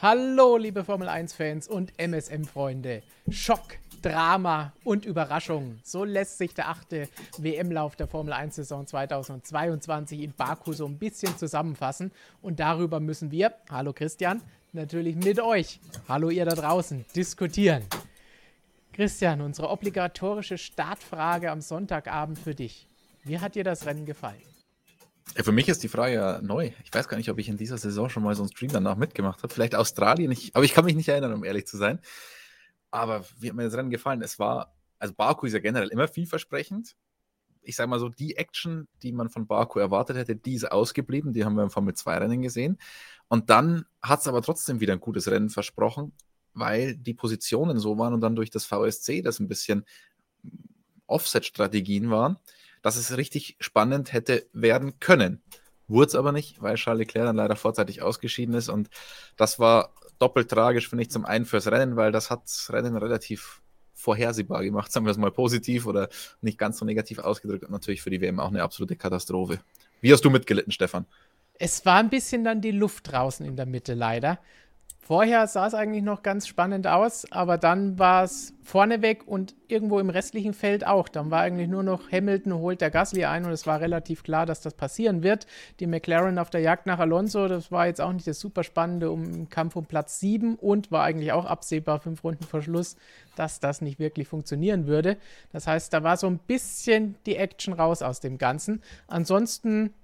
Hallo, liebe Formel 1-Fans und MSM-Freunde. Schock, Drama und Überraschung. So lässt sich der achte WM-Lauf der Formel 1-Saison 2022 in Baku so ein bisschen zusammenfassen. Und darüber müssen wir, hallo Christian, natürlich mit euch, hallo ihr da draußen, diskutieren. Christian, unsere obligatorische Startfrage am Sonntagabend für dich. Wie hat dir das Rennen gefallen? Ja, für mich ist die Frage ja neu. Ich weiß gar nicht, ob ich in dieser Saison schon mal so einen Stream danach mitgemacht habe. Vielleicht Australien, ich, aber ich kann mich nicht erinnern, um ehrlich zu sein. Aber wie hat mir das Rennen gefallen? Es war, also Baku ist ja generell immer vielversprechend. Ich sage mal so, die Action, die man von Baku erwartet hätte, die ist ausgeblieben. Die haben wir im Formel 2 Rennen gesehen. Und dann hat es aber trotzdem wieder ein gutes Rennen versprochen, weil die Positionen so waren und dann durch das VSC das ein bisschen Offset-Strategien waren dass es richtig spannend hätte werden können. Wurde es aber nicht, weil Charles Leclerc dann leider vorzeitig ausgeschieden ist. Und das war doppelt tragisch, finde ich, zum einen fürs Rennen, weil das hat das Rennen relativ vorhersehbar gemacht, sagen wir es mal positiv oder nicht ganz so negativ ausgedrückt und natürlich für die WM auch eine absolute Katastrophe. Wie hast du mitgelitten, Stefan? Es war ein bisschen dann die Luft draußen in der Mitte leider. Vorher sah es eigentlich noch ganz spannend aus, aber dann war es vorneweg und irgendwo im restlichen Feld auch. Dann war eigentlich nur noch Hamilton holt der Gasly ein und es war relativ klar, dass das passieren wird. Die McLaren auf der Jagd nach Alonso, das war jetzt auch nicht das super spannende um Kampf um Platz 7 und war eigentlich auch absehbar fünf Runden vor Schluss, dass das nicht wirklich funktionieren würde. Das heißt, da war so ein bisschen die Action raus aus dem Ganzen. Ansonsten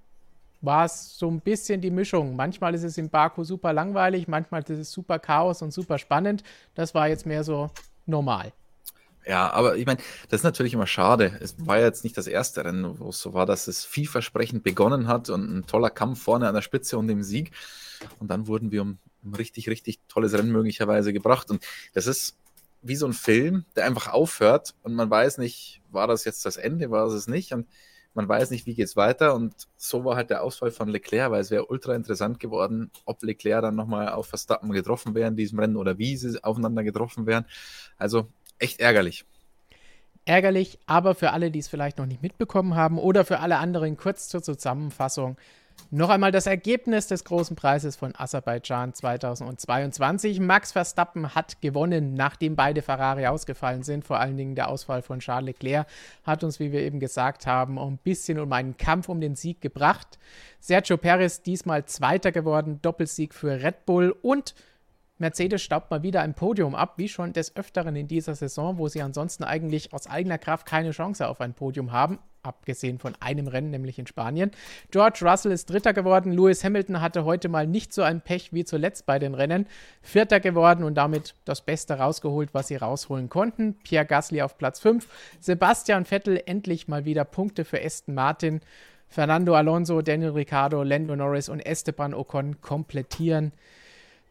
war es so ein bisschen die Mischung. Manchmal ist es in Baku super langweilig, manchmal ist es super Chaos und super spannend. Das war jetzt mehr so normal. Ja, aber ich meine, das ist natürlich immer schade. Es war ja jetzt nicht das erste Rennen, wo es so war, dass es vielversprechend begonnen hat und ein toller Kampf vorne an der Spitze und dem Sieg. Und dann wurden wir um ein richtig, richtig tolles Rennen möglicherweise gebracht. Und das ist wie so ein Film, der einfach aufhört und man weiß nicht, war das jetzt das Ende, war es es nicht. Und man weiß nicht, wie geht es weiter. Und so war halt der Ausfall von Leclerc, weil es wäre ultra interessant geworden, ob Leclerc dann nochmal auf Verstappen getroffen wäre in diesem Rennen oder wie sie aufeinander getroffen wären. Also echt ärgerlich. Ärgerlich, aber für alle, die es vielleicht noch nicht mitbekommen haben oder für alle anderen kurz zur Zusammenfassung. Noch einmal das Ergebnis des großen Preises von Aserbaidschan 2022. Max Verstappen hat gewonnen, nachdem beide Ferrari ausgefallen sind. Vor allen Dingen der Ausfall von Charles Leclerc hat uns, wie wir eben gesagt haben, ein bisschen um einen Kampf um den Sieg gebracht. Sergio Perez diesmal Zweiter geworden, Doppelsieg für Red Bull und Mercedes staubt mal wieder ein Podium ab, wie schon des Öfteren in dieser Saison, wo sie ansonsten eigentlich aus eigener Kraft keine Chance auf ein Podium haben, abgesehen von einem Rennen, nämlich in Spanien. George Russell ist Dritter geworden. Lewis Hamilton hatte heute mal nicht so ein Pech wie zuletzt bei den Rennen. Vierter geworden und damit das Beste rausgeholt, was sie rausholen konnten. Pierre Gasly auf Platz 5. Sebastian Vettel endlich mal wieder Punkte für Aston Martin. Fernando Alonso, Daniel Ricciardo, Lando Norris und Esteban Ocon komplettieren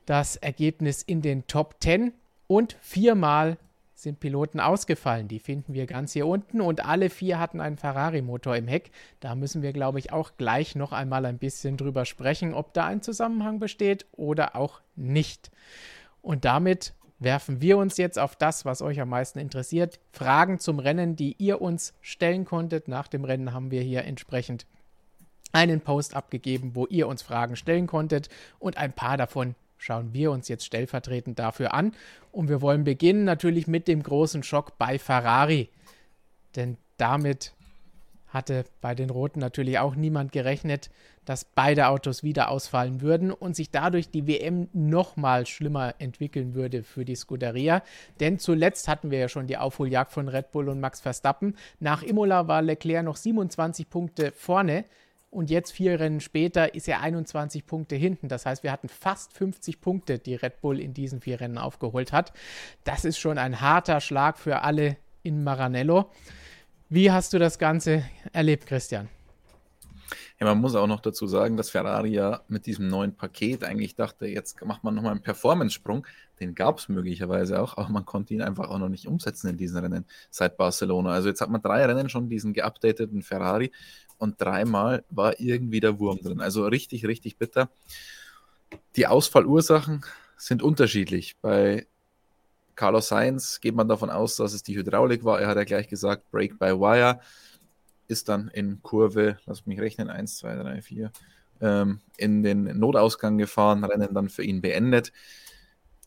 das Ergebnis in den Top 10 und viermal sind Piloten ausgefallen. Die finden wir ganz hier unten und alle vier hatten einen Ferrari-Motor im Heck. Da müssen wir, glaube ich, auch gleich noch einmal ein bisschen drüber sprechen, ob da ein Zusammenhang besteht oder auch nicht. Und damit werfen wir uns jetzt auf das, was euch am meisten interessiert. Fragen zum Rennen, die ihr uns stellen konntet. Nach dem Rennen haben wir hier entsprechend einen Post abgegeben, wo ihr uns Fragen stellen konntet und ein paar davon schauen wir uns jetzt stellvertretend dafür an. Und wir wollen beginnen natürlich mit dem großen Schock bei Ferrari. Denn damit hatte bei den Roten natürlich auch niemand gerechnet, dass beide Autos wieder ausfallen würden und sich dadurch die WM nochmal schlimmer entwickeln würde für die Scuderia. Denn zuletzt hatten wir ja schon die Aufholjagd von Red Bull und Max Verstappen. Nach Imola war Leclerc noch 27 Punkte vorne und jetzt vier Rennen später ist er 21 Punkte hinten. Das heißt, wir hatten fast 50 Punkte, die Red Bull in diesen vier Rennen aufgeholt hat. Das ist schon ein harter Schlag für alle in Maranello. Wie hast du das Ganze erlebt, Christian? Ja, man muss auch noch dazu sagen, dass Ferrari ja mit diesem neuen Paket eigentlich dachte, jetzt macht man nochmal einen Performance-Sprung. Den gab es möglicherweise auch, aber man konnte ihn einfach auch noch nicht umsetzen in diesen Rennen seit Barcelona. Also jetzt hat man drei Rennen schon diesen geupdateten Ferrari und dreimal war irgendwie der Wurm drin. Also richtig, richtig bitter. Die Ausfallursachen sind unterschiedlich. Bei Carlos Sainz geht man davon aus, dass es die Hydraulik war. Er hat ja gleich gesagt, Break by Wire ist dann in Kurve, lass mich rechnen, 1, 2, 3, 4, in den Notausgang gefahren, Rennen dann für ihn beendet.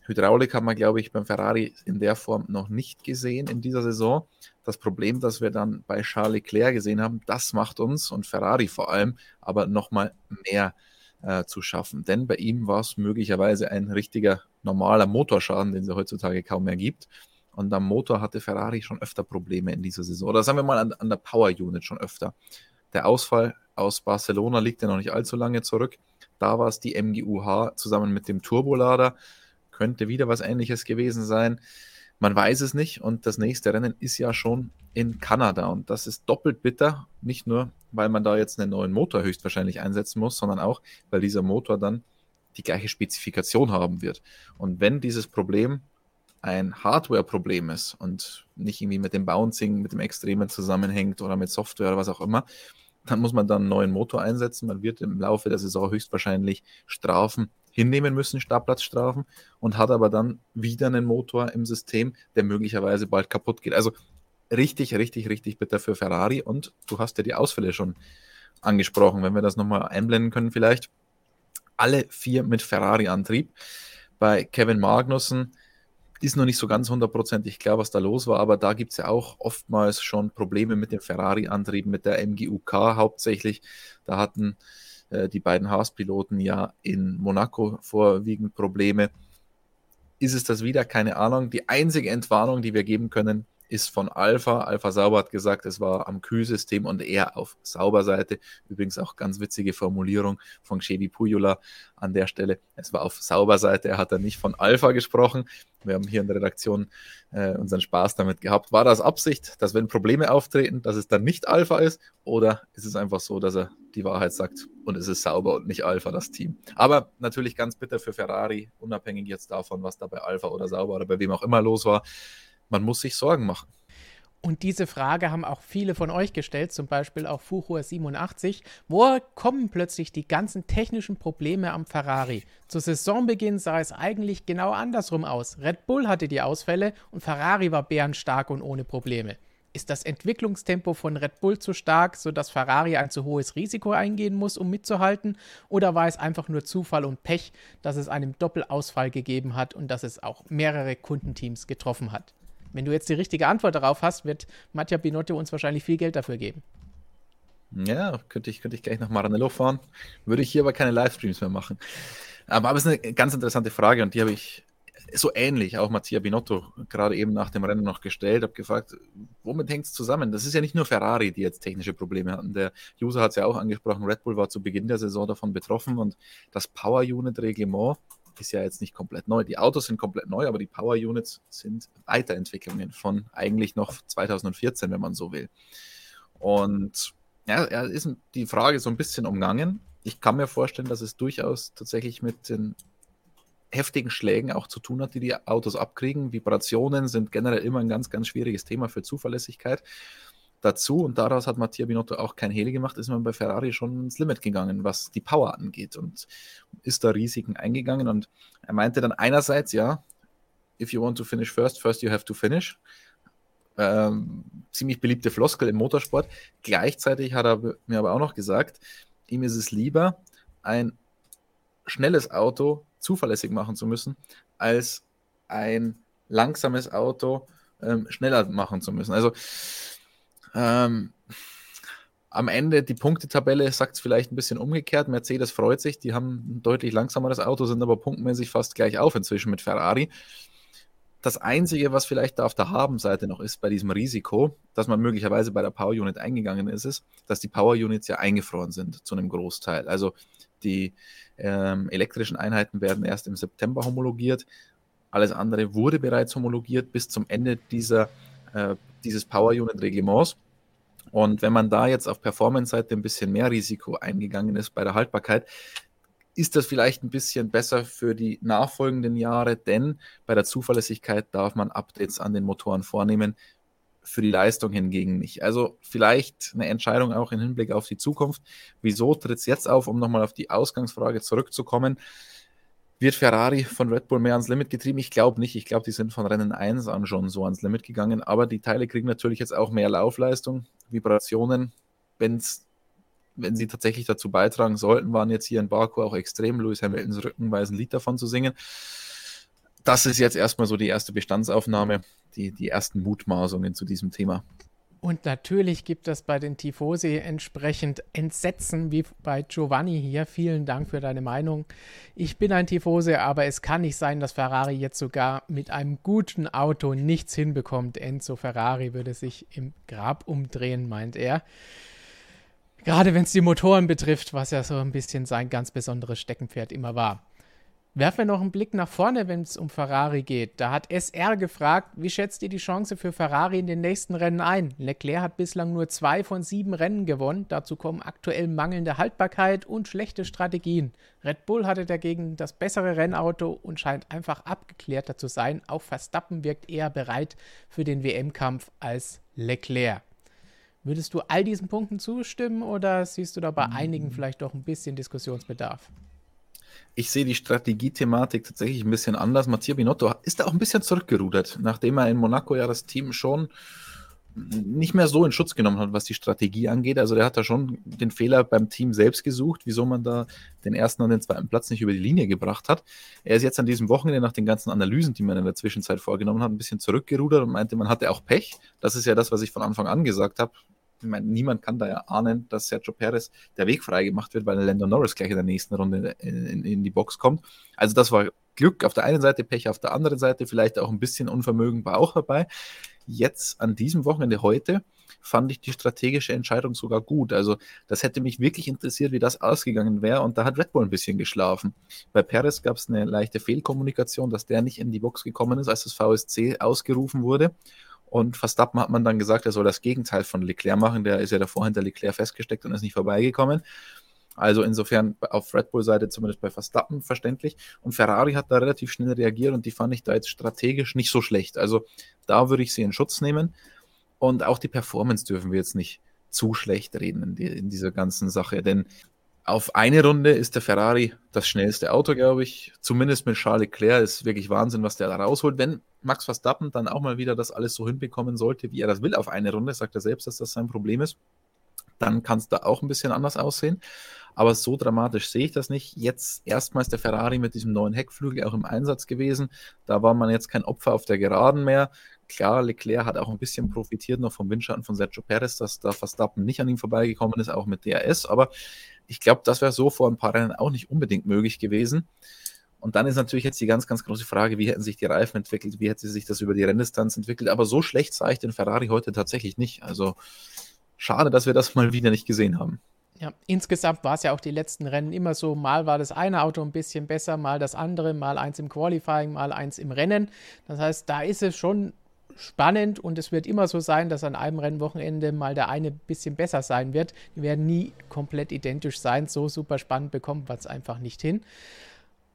Hydraulik haben wir, glaube ich, beim Ferrari in der Form noch nicht gesehen in dieser Saison. Das Problem, das wir dann bei Charles Leclerc gesehen haben, das macht uns und Ferrari vor allem aber nochmal mehr äh, zu schaffen. Denn bei ihm war es möglicherweise ein richtiger normaler Motorschaden, den es heutzutage kaum mehr gibt. Und am Motor hatte Ferrari schon öfter Probleme in dieser Saison. Oder sagen wir mal an, an der Power Unit schon öfter. Der Ausfall aus Barcelona liegt ja noch nicht allzu lange zurück. Da war es die MGUH zusammen mit dem Turbolader könnte wieder was ähnliches gewesen sein. Man weiß es nicht und das nächste Rennen ist ja schon in Kanada und das ist doppelt bitter, nicht nur, weil man da jetzt einen neuen Motor höchstwahrscheinlich einsetzen muss, sondern auch, weil dieser Motor dann die gleiche Spezifikation haben wird. Und wenn dieses Problem ein Hardware-Problem ist und nicht irgendwie mit dem Bouncing, mit dem Extremen zusammenhängt oder mit Software oder was auch immer, dann muss man dann einen neuen Motor einsetzen. Man wird im Laufe der Saison höchstwahrscheinlich Strafen hinnehmen müssen, Startplatzstrafen, und hat aber dann wieder einen Motor im System, der möglicherweise bald kaputt geht. Also richtig, richtig, richtig bitter für Ferrari. Und du hast ja die Ausfälle schon angesprochen, wenn wir das nochmal einblenden können vielleicht. Alle vier mit Ferrari-Antrieb. Bei Kevin Magnussen ist noch nicht so ganz hundertprozentig klar, was da los war, aber da gibt es ja auch oftmals schon Probleme mit dem Ferrari-Antrieb, mit der MGUK hauptsächlich. Da hatten äh, die beiden Haas-Piloten ja in Monaco vorwiegend Probleme. Ist es das wieder? Keine Ahnung. Die einzige Entwarnung, die wir geben können, ist von Alpha. Alpha Sauber hat gesagt, es war am Kühlsystem und eher auf Sauberseite. Übrigens auch ganz witzige Formulierung von Chevy Pujula an der Stelle. Es war auf Sauberseite, er hat da nicht von Alpha gesprochen. Wir haben hier in der Redaktion äh, unseren Spaß damit gehabt. War das Absicht, dass wenn Probleme auftreten, dass es dann nicht Alpha ist? Oder ist es einfach so, dass er die Wahrheit sagt und es ist sauber und nicht Alpha das Team? Aber natürlich ganz bitter für Ferrari, unabhängig jetzt davon, was da bei Alpha oder Sauber oder bei wem auch immer los war man muss sich Sorgen machen. Und diese Frage haben auch viele von euch gestellt, zum Beispiel auch Fuchur87. Woher kommen plötzlich die ganzen technischen Probleme am Ferrari? Zu Saisonbeginn sah es eigentlich genau andersrum aus. Red Bull hatte die Ausfälle und Ferrari war bärenstark und ohne Probleme. Ist das Entwicklungstempo von Red Bull zu stark, sodass Ferrari ein zu hohes Risiko eingehen muss, um mitzuhalten? Oder war es einfach nur Zufall und Pech, dass es einen Doppelausfall gegeben hat und dass es auch mehrere Kundenteams getroffen hat? Wenn du jetzt die richtige Antwort darauf hast, wird Mattia Binotto uns wahrscheinlich viel Geld dafür geben. Ja, könnte ich, könnte ich gleich nach Maranello fahren. Würde ich hier aber keine Livestreams mehr machen. Aber, aber es ist eine ganz interessante Frage und die habe ich so ähnlich auch Mattia Binotto gerade eben nach dem Rennen noch gestellt, habe gefragt, womit hängt es zusammen? Das ist ja nicht nur Ferrari, die jetzt technische Probleme hatten. Der User hat es ja auch angesprochen, Red Bull war zu Beginn der Saison davon betroffen und das Power Unit Reglement ist ja jetzt nicht komplett neu. Die Autos sind komplett neu, aber die Power Units sind Weiterentwicklungen von eigentlich noch 2014, wenn man so will. Und ja, ist die Frage so ein bisschen umgangen. Ich kann mir vorstellen, dass es durchaus tatsächlich mit den heftigen Schlägen auch zu tun hat, die die Autos abkriegen. Vibrationen sind generell immer ein ganz, ganz schwieriges Thema für Zuverlässigkeit dazu, und daraus hat Mattia Binotto auch kein Heli gemacht, ist man bei Ferrari schon ins Limit gegangen, was die Power angeht und ist da Risiken eingegangen. Und er meinte dann einerseits, ja, if you want to finish first, first you have to finish. Ähm, ziemlich beliebte Floskel im Motorsport. Gleichzeitig hat er mir aber auch noch gesagt, ihm ist es lieber, ein schnelles Auto zuverlässig machen zu müssen, als ein langsames Auto ähm, schneller machen zu müssen. Also ähm, am Ende die Punktetabelle sagt es vielleicht ein bisschen umgekehrt. Mercedes freut sich, die haben ein deutlich langsameres Auto, sind aber punktmäßig fast gleich auf inzwischen mit Ferrari. Das Einzige, was vielleicht da auf der Habenseite noch ist bei diesem Risiko, dass man möglicherweise bei der Power Unit eingegangen ist, ist, dass die Power Units ja eingefroren sind zu einem Großteil. Also die ähm, elektrischen Einheiten werden erst im September homologiert. Alles andere wurde bereits homologiert bis zum Ende dieser, äh, dieses Power Unit Reglements. Und wenn man da jetzt auf Performance-Seite ein bisschen mehr Risiko eingegangen ist bei der Haltbarkeit, ist das vielleicht ein bisschen besser für die nachfolgenden Jahre, denn bei der Zuverlässigkeit darf man Updates an den Motoren vornehmen, für die Leistung hingegen nicht. Also vielleicht eine Entscheidung auch im Hinblick auf die Zukunft. Wieso tritt es jetzt auf, um nochmal auf die Ausgangsfrage zurückzukommen? Wird Ferrari von Red Bull mehr ans Limit getrieben? Ich glaube nicht. Ich glaube, die sind von Rennen 1 an schon so ans Limit gegangen. Aber die Teile kriegen natürlich jetzt auch mehr Laufleistung, Vibrationen. Wenn's, wenn sie tatsächlich dazu beitragen sollten, waren jetzt hier in Baku auch extrem. Lewis Hamiltons Rücken weiß ein Lied davon zu singen. das ist jetzt erstmal so die erste Bestandsaufnahme, die, die ersten Mutmaßungen zu diesem Thema. Und natürlich gibt es bei den Tifosi entsprechend Entsetzen, wie bei Giovanni hier. Vielen Dank für deine Meinung. Ich bin ein Tifose, aber es kann nicht sein, dass Ferrari jetzt sogar mit einem guten Auto nichts hinbekommt. Enzo Ferrari würde sich im Grab umdrehen, meint er. Gerade wenn es die Motoren betrifft, was ja so ein bisschen sein ganz besonderes Steckenpferd immer war. Werfen wir noch einen Blick nach vorne, wenn es um Ferrari geht. Da hat SR gefragt, wie schätzt ihr die Chance für Ferrari in den nächsten Rennen ein? Leclerc hat bislang nur zwei von sieben Rennen gewonnen. Dazu kommen aktuell mangelnde Haltbarkeit und schlechte Strategien. Red Bull hatte dagegen das bessere Rennauto und scheint einfach abgeklärter zu sein. Auch Verstappen wirkt eher bereit für den WM-Kampf als Leclerc. Würdest du all diesen Punkten zustimmen oder siehst du da bei einigen vielleicht doch ein bisschen Diskussionsbedarf? Ich sehe die Strategiethematik tatsächlich ein bisschen anders. Mattia Binotto ist da auch ein bisschen zurückgerudert, nachdem er in Monaco ja das Team schon nicht mehr so in Schutz genommen hat, was die Strategie angeht. Also der hat da schon den Fehler beim Team selbst gesucht, wieso man da den ersten und den zweiten Platz nicht über die Linie gebracht hat. Er ist jetzt an diesem Wochenende nach den ganzen Analysen, die man in der Zwischenzeit vorgenommen hat, ein bisschen zurückgerudert und meinte, man hatte auch Pech. Das ist ja das, was ich von Anfang an gesagt habe ich meine, niemand kann da ja ahnen, dass Sergio Perez der Weg freigemacht wird, weil Lando Norris gleich in der nächsten Runde in, in, in, die Box kommt. Also das war Glück auf der einen Seite, Pech auf der anderen Seite, vielleicht auch ein bisschen Unvermögen war auch dabei. Jetzt an diesem Wochenende heute fand ich die strategische Entscheidung sogar gut. Also das hätte mich wirklich interessiert, wie das ausgegangen wäre. Und da hat Red Bull ein bisschen geschlafen. Bei Perez gab es eine leichte Fehlkommunikation, dass der nicht in die Box gekommen ist, als das VSC ausgerufen wurde. Und Verstappen hat man dann gesagt, er soll das Gegenteil von Leclerc machen. Der ist ja davor hinter Leclerc festgesteckt und ist nicht vorbeigekommen. Also insofern auf Red Bull-Seite zumindest bei Verstappen verständlich. Und Ferrari hat da relativ schnell reagiert und die fand ich da jetzt strategisch nicht so schlecht. Also da würde ich sie in Schutz nehmen. Und auch die Performance dürfen wir jetzt nicht zu schlecht reden in, die, in dieser ganzen Sache. Denn auf eine Runde ist der Ferrari das schnellste Auto, glaube ich. Zumindest mit Charles Leclerc ist wirklich Wahnsinn, was der da rausholt. Wenn Max Verstappen dann auch mal wieder das alles so hinbekommen sollte, wie er das will auf eine Runde, sagt er selbst, dass das sein Problem ist, dann kann es da auch ein bisschen anders aussehen. Aber so dramatisch sehe ich das nicht. Jetzt erstmals der Ferrari mit diesem neuen Heckflügel auch im Einsatz gewesen. Da war man jetzt kein Opfer auf der Geraden mehr. Klar, Leclerc hat auch ein bisschen profitiert noch vom Windschatten von Sergio Perez, dass da Verstappen nicht an ihm vorbeigekommen ist, auch mit DRS. Aber ich glaube, das wäre so vor ein paar Rennen auch nicht unbedingt möglich gewesen. Und dann ist natürlich jetzt die ganz, ganz große Frage, wie hätten sich die Reifen entwickelt, wie hätte sich das über die Renndistanz entwickelt. Aber so schlecht sah ich den Ferrari heute tatsächlich nicht. Also schade, dass wir das mal wieder nicht gesehen haben. Ja, insgesamt war es ja auch die letzten Rennen immer so, mal war das eine Auto ein bisschen besser, mal das andere, mal eins im Qualifying, mal eins im Rennen. Das heißt, da ist es schon spannend und es wird immer so sein, dass an einem Rennwochenende mal der eine ein bisschen besser sein wird. Die werden nie komplett identisch sein. So super spannend bekommt man es einfach nicht hin.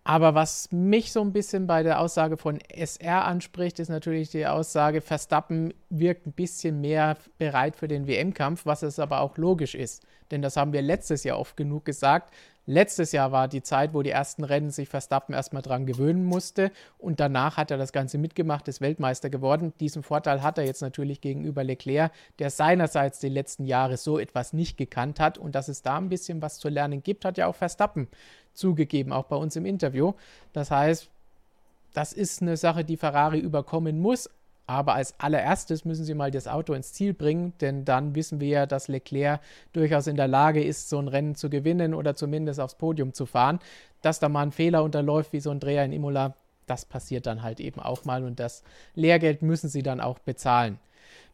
Aber was mich so ein bisschen bei der Aussage von SR anspricht, ist natürlich die Aussage, Verstappen wirkt ein bisschen mehr bereit für den WM-Kampf, was es aber auch logisch ist. Denn das haben wir letztes Jahr oft genug gesagt. Letztes Jahr war die Zeit, wo die ersten Rennen sich Verstappen erstmal dran gewöhnen musste und danach hat er das Ganze mitgemacht, ist Weltmeister geworden. Diesen Vorteil hat er jetzt natürlich gegenüber Leclerc, der seinerseits die letzten Jahre so etwas nicht gekannt hat und dass es da ein bisschen was zu lernen gibt, hat ja auch Verstappen zugegeben, auch bei uns im Interview. Das heißt, das ist eine Sache, die Ferrari überkommen muss, aber als allererstes müssen sie mal das Auto ins Ziel bringen, denn dann wissen wir ja, dass Leclerc durchaus in der Lage ist, so ein Rennen zu gewinnen oder zumindest aufs Podium zu fahren. Dass da mal ein Fehler unterläuft, wie so ein Dreher in Imola, das passiert dann halt eben auch mal und das Lehrgeld müssen sie dann auch bezahlen.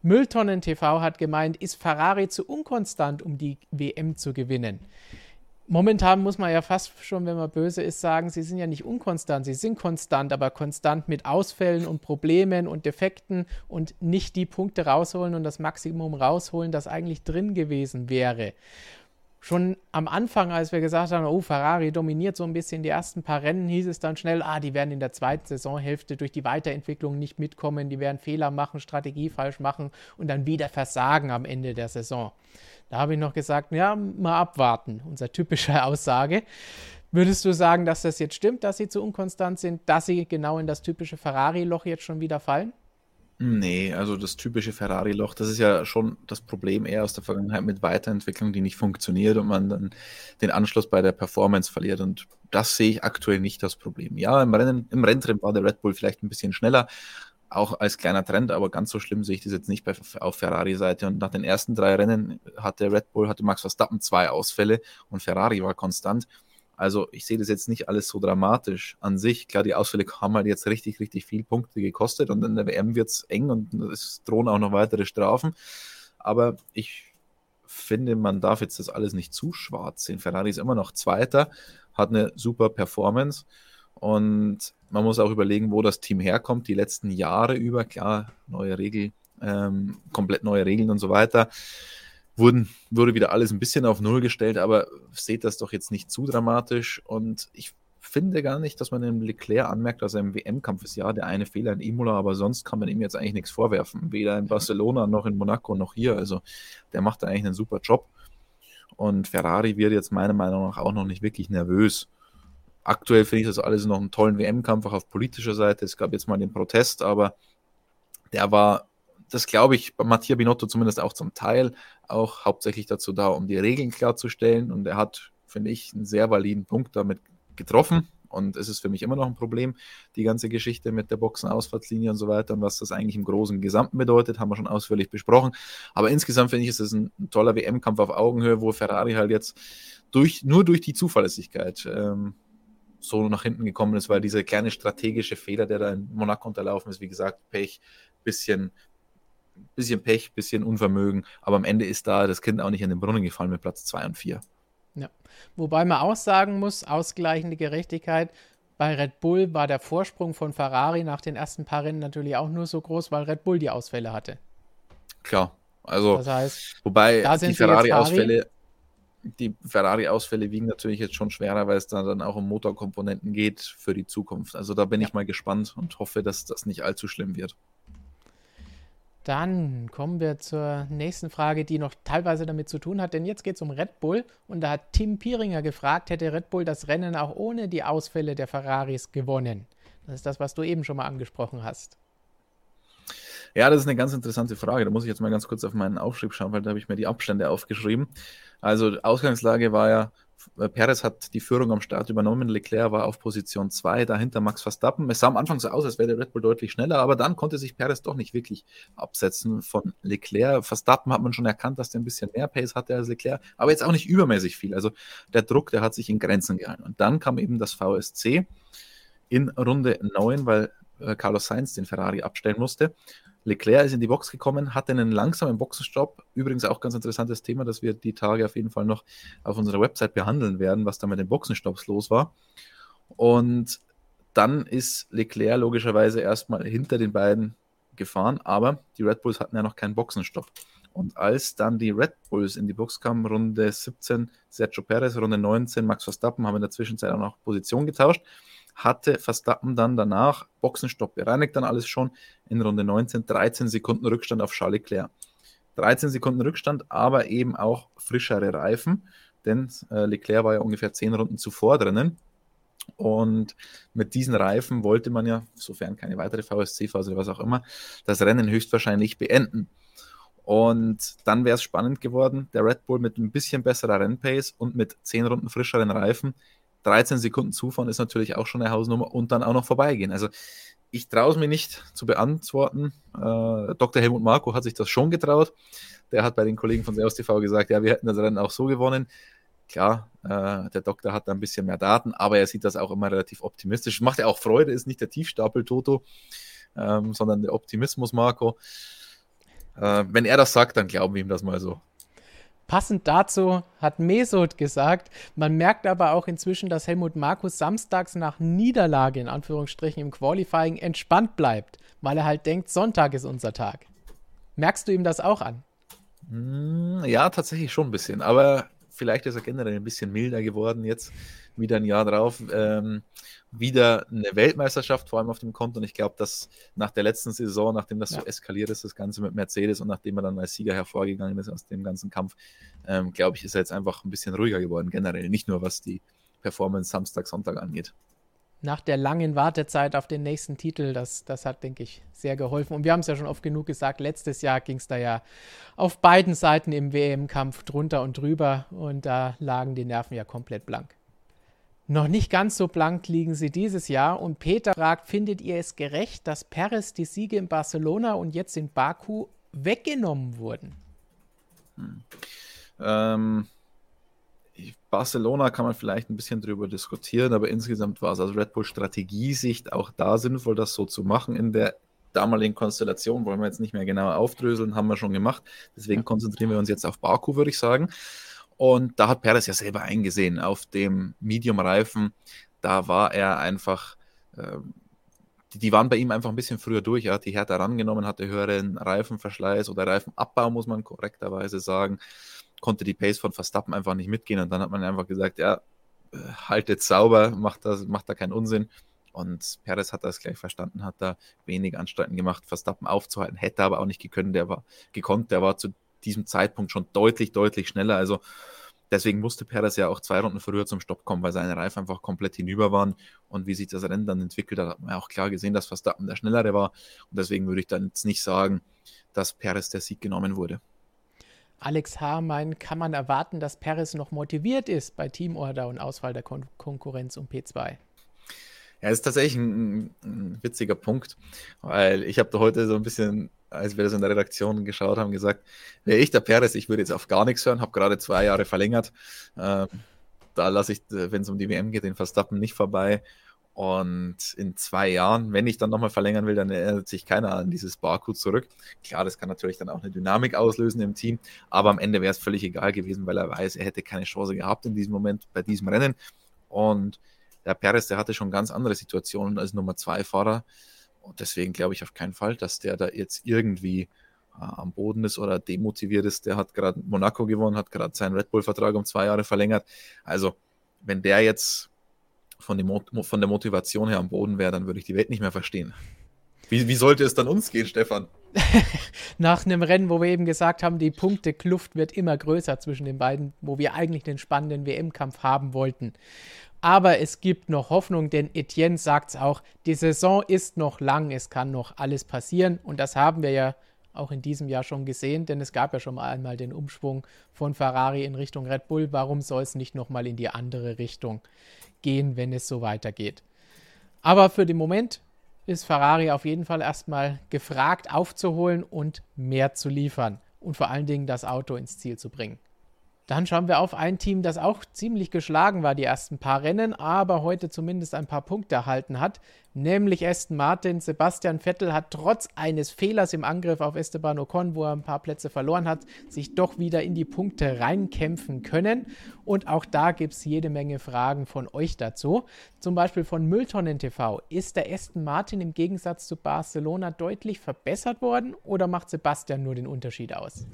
Mülltonnen TV hat gemeint, ist Ferrari zu unkonstant, um die WM zu gewinnen? Momentan muss man ja fast schon, wenn man böse ist, sagen, sie sind ja nicht unkonstant, sie sind konstant, aber konstant mit Ausfällen und Problemen und Defekten und nicht die Punkte rausholen und das Maximum rausholen, das eigentlich drin gewesen wäre. Schon am Anfang, als wir gesagt haben, oh, Ferrari dominiert so ein bisschen die ersten paar Rennen, hieß es dann schnell, ah, die werden in der zweiten Saisonhälfte durch die Weiterentwicklung nicht mitkommen, die werden Fehler machen, Strategie falsch machen und dann wieder versagen am Ende der Saison. Da habe ich noch gesagt, ja, mal abwarten, unsere typische Aussage. Würdest du sagen, dass das jetzt stimmt, dass sie zu unkonstant sind, dass sie genau in das typische Ferrari-Loch jetzt schon wieder fallen? Nee, also das typische Ferrari-Loch, das ist ja schon das Problem eher aus der Vergangenheit mit Weiterentwicklung, die nicht funktioniert und man dann den Anschluss bei der Performance verliert. Und das sehe ich aktuell nicht das Problem. Ja, im Rennen, im Renntrim war der Red Bull vielleicht ein bisschen schneller, auch als kleiner Trend, aber ganz so schlimm sehe ich das jetzt nicht bei, auf Ferrari-Seite. Und nach den ersten drei Rennen hatte Red Bull, hatte Max Verstappen zwei Ausfälle und Ferrari war konstant. Also ich sehe das jetzt nicht alles so dramatisch an sich. Klar, die Ausfälle haben halt jetzt richtig, richtig viel Punkte gekostet und in der WM wird es eng und es drohen auch noch weitere Strafen. Aber ich finde, man darf jetzt das alles nicht zu schwarz sehen. Ferrari ist immer noch Zweiter, hat eine super Performance und man muss auch überlegen, wo das Team herkommt. Die letzten Jahre über, klar, neue Regel, ähm, komplett neue Regeln und so weiter wurden, wurde wieder alles ein bisschen auf Null gestellt, aber seht das doch jetzt nicht zu dramatisch. Und ich finde gar nicht, dass man dem Leclerc anmerkt, dass er im WM-Kampf ist. Ja, der eine Fehler in Imola, aber sonst kann man ihm jetzt eigentlich nichts vorwerfen. Weder in Barcelona noch in Monaco noch hier. Also der macht da eigentlich einen super Job. Und Ferrari wird jetzt meiner Meinung nach auch noch nicht wirklich nervös. Aktuell finde ich das alles noch einen tollen WM-Kampf, auch auf politischer Seite. Es gab jetzt mal den Protest, aber der war das glaube ich Mattia Binotto zumindest auch zum Teil auch hauptsächlich dazu da, um die Regeln klarzustellen. Und er hat, finde ich, einen sehr validen Punkt damit getroffen. Und es ist für mich immer noch ein Problem, die ganze Geschichte mit der Boxenausfahrtslinie und so weiter und was das eigentlich im großen Gesamten bedeutet, haben wir schon ausführlich besprochen. Aber insgesamt finde ich, ist es ein, ein toller WM-Kampf auf Augenhöhe, wo Ferrari halt jetzt durch, nur durch die Zuverlässigkeit ähm, so nach hinten gekommen ist, weil dieser kleine strategische Fehler, der da in Monaco unterlaufen ist, wie gesagt, Pech, bisschen bisschen Pech, bisschen Unvermögen, aber am Ende ist da das Kind auch nicht in den Brunnen gefallen mit Platz 2 und 4. Ja. Wobei man auch sagen muss, ausgleichende Gerechtigkeit, bei Red Bull war der Vorsprung von Ferrari nach den ersten paar Rennen natürlich auch nur so groß, weil Red Bull die Ausfälle hatte. Klar, also das heißt, wobei die Ferrari-Ausfälle, die Ferrari-Ausfälle wiegen natürlich jetzt schon schwerer, weil es da dann auch um Motorkomponenten geht für die Zukunft. Also da bin ja. ich mal gespannt und hoffe, dass das nicht allzu schlimm wird. Dann kommen wir zur nächsten Frage, die noch teilweise damit zu tun hat, denn jetzt geht es um Red Bull und da hat Tim Pieringer gefragt, hätte Red Bull das Rennen auch ohne die Ausfälle der Ferraris gewonnen? Das ist das, was du eben schon mal angesprochen hast. Ja, das ist eine ganz interessante Frage. Da muss ich jetzt mal ganz kurz auf meinen Aufschrieb schauen, weil da habe ich mir die Abstände aufgeschrieben. Also Ausgangslage war ja Perez hat die Führung am Start übernommen, Leclerc war auf Position 2, dahinter Max Verstappen. Es sah am Anfang so aus, als wäre der Red Bull deutlich schneller, aber dann konnte sich Perez doch nicht wirklich absetzen von Leclerc. Verstappen hat man schon erkannt, dass der ein bisschen mehr Pace hatte als Leclerc, aber jetzt auch nicht übermäßig viel. Also der Druck, der hat sich in Grenzen gehalten. Und dann kam eben das VSC in Runde 9, weil äh, Carlos Sainz den Ferrari abstellen musste. Leclerc ist in die Box gekommen, hatte einen langsamen Boxenstopp. Übrigens auch ganz interessantes Thema, das wir die Tage auf jeden Fall noch auf unserer Website behandeln werden, was da mit den Boxenstopps los war. Und dann ist Leclerc logischerweise erstmal hinter den beiden gefahren, aber die Red Bulls hatten ja noch keinen Boxenstopp. Und als dann die Red Bulls in die Box kamen, Runde 17 Sergio Perez, Runde 19 Max Verstappen, haben in der Zwischenzeit auch noch Position getauscht hatte Verstappen dann danach Boxenstopp bereinigt, dann alles schon in Runde 19, 13 Sekunden Rückstand auf Charles Leclerc. 13 Sekunden Rückstand, aber eben auch frischere Reifen, denn äh, Leclerc war ja ungefähr 10 Runden zuvor drinnen. Und mit diesen Reifen wollte man ja, sofern keine weitere VSC-Phase oder was auch immer, das Rennen höchstwahrscheinlich beenden. Und dann wäre es spannend geworden. Der Red Bull mit ein bisschen besserer Rennpace und mit 10 Runden frischeren Reifen 13 Sekunden zufahren ist natürlich auch schon eine Hausnummer und dann auch noch vorbeigehen. Also ich traue es mir nicht zu beantworten. Äh, Dr. Helmut Marko hat sich das schon getraut. Der hat bei den Kollegen von Seos TV gesagt, ja, wir hätten das Rennen auch so gewonnen. Klar, äh, der Doktor hat da ein bisschen mehr Daten, aber er sieht das auch immer relativ optimistisch. Macht ja auch Freude, ist nicht der Tiefstapel Toto, ähm, sondern der Optimismus Marco. Äh, wenn er das sagt, dann glauben wir ihm das mal so. Passend dazu hat Mesut gesagt, man merkt aber auch inzwischen, dass Helmut Markus samstags nach Niederlage in Anführungsstrichen im Qualifying entspannt bleibt, weil er halt denkt, Sonntag ist unser Tag. Merkst du ihm das auch an? Hm, ja, tatsächlich schon ein bisschen, aber vielleicht ist er generell ein bisschen milder geworden jetzt, wieder ein Jahr drauf. Ähm, wieder eine Weltmeisterschaft vor allem auf dem Konto. Und ich glaube, dass nach der letzten Saison, nachdem das ja. so eskaliert ist, das Ganze mit Mercedes und nachdem er dann als Sieger hervorgegangen ist aus dem ganzen Kampf, ähm, glaube ich, ist er jetzt einfach ein bisschen ruhiger geworden, generell. Nicht nur was die Performance Samstag, Sonntag angeht. Nach der langen Wartezeit auf den nächsten Titel, das, das hat, denke ich, sehr geholfen. Und wir haben es ja schon oft genug gesagt, letztes Jahr ging es da ja auf beiden Seiten im WM-Kampf drunter und drüber und da lagen die Nerven ja komplett blank. Noch nicht ganz so blank liegen sie dieses Jahr und Peter fragt, findet ihr es gerecht, dass Perez die Siege in Barcelona und jetzt in Baku weggenommen wurden? Hm. Ähm, Barcelona kann man vielleicht ein bisschen drüber diskutieren, aber insgesamt war es aus Red Bull Strategiesicht auch da sinnvoll, das so zu machen. In der damaligen Konstellation wollen wir jetzt nicht mehr genau aufdröseln, haben wir schon gemacht. Deswegen konzentrieren wir uns jetzt auf Baku, würde ich sagen. Und da hat Perez ja selber eingesehen, auf dem Medium-Reifen, da war er einfach, äh, die, die, waren bei ihm einfach ein bisschen früher durch. Er hat die Härte herangenommen, hatte höheren Reifenverschleiß oder Reifenabbau, muss man korrekterweise sagen konnte die Pace von Verstappen einfach nicht mitgehen und dann hat man einfach gesagt, ja, äh, haltet sauber, macht, das, macht da keinen Unsinn. Und Perez hat das gleich verstanden, hat da wenig Anstalten gemacht, Verstappen aufzuhalten, hätte aber auch nicht gekonnt, der war gekonnt, der war zu diesem Zeitpunkt schon deutlich, deutlich schneller. Also deswegen musste Perez ja auch zwei Runden früher zum Stopp kommen, weil seine Reifen einfach komplett hinüber waren. Und wie sich das Rennen dann entwickelt hat, hat man ja auch klar gesehen, dass Verstappen der Schnellere war. Und deswegen würde ich dann jetzt nicht sagen, dass Perez der Sieg genommen wurde. Alex H. meint, kann man erwarten, dass Paris noch motiviert ist bei Teamorder und Auswahl der Kon Konkurrenz um P2? Ja, ist tatsächlich ein, ein witziger Punkt, weil ich habe da heute so ein bisschen, als wir das in der Redaktion geschaut haben, gesagt, wäre ich der Perez, ich würde jetzt auf gar nichts hören, habe gerade zwei Jahre verlängert. Äh, da lasse ich, wenn es um die WM geht, den Verstappen nicht vorbei. Und in zwei Jahren, wenn ich dann nochmal verlängern will, dann erinnert sich keiner an dieses Barcode zurück. Klar, das kann natürlich dann auch eine Dynamik auslösen im Team, aber am Ende wäre es völlig egal gewesen, weil er weiß, er hätte keine Chance gehabt in diesem Moment bei diesem Rennen. Und der Perez, der hatte schon ganz andere Situationen als Nummer zwei Fahrer. Und deswegen glaube ich auf keinen Fall, dass der da jetzt irgendwie äh, am Boden ist oder demotiviert ist. Der hat gerade Monaco gewonnen, hat gerade seinen Red Bull-Vertrag um zwei Jahre verlängert. Also, wenn der jetzt von, dem, von der Motivation her am Boden wäre, dann würde ich die Welt nicht mehr verstehen. Wie, wie sollte es dann uns gehen, Stefan? Nach einem Rennen, wo wir eben gesagt haben, die Punktekluft wird immer größer zwischen den beiden, wo wir eigentlich den spannenden WM-Kampf haben wollten. Aber es gibt noch Hoffnung, denn Etienne sagt es auch, die Saison ist noch lang, es kann noch alles passieren. Und das haben wir ja auch in diesem Jahr schon gesehen, denn es gab ja schon mal einmal den Umschwung von Ferrari in Richtung Red Bull. Warum soll es nicht nochmal in die andere Richtung gehen, wenn es so weitergeht? Aber für den Moment ist Ferrari auf jeden Fall erstmal gefragt, aufzuholen und mehr zu liefern und vor allen Dingen das Auto ins Ziel zu bringen. Dann schauen wir auf ein Team, das auch ziemlich geschlagen war die ersten paar Rennen, aber heute zumindest ein paar Punkte erhalten hat, nämlich Aston Martin. Sebastian Vettel hat trotz eines Fehlers im Angriff auf Esteban Ocon, wo er ein paar Plätze verloren hat, sich doch wieder in die Punkte reinkämpfen können. Und auch da gibt es jede Menge Fragen von euch dazu. Zum Beispiel von Mülltonnen TV. Ist der Aston Martin im Gegensatz zu Barcelona deutlich verbessert worden oder macht Sebastian nur den Unterschied aus?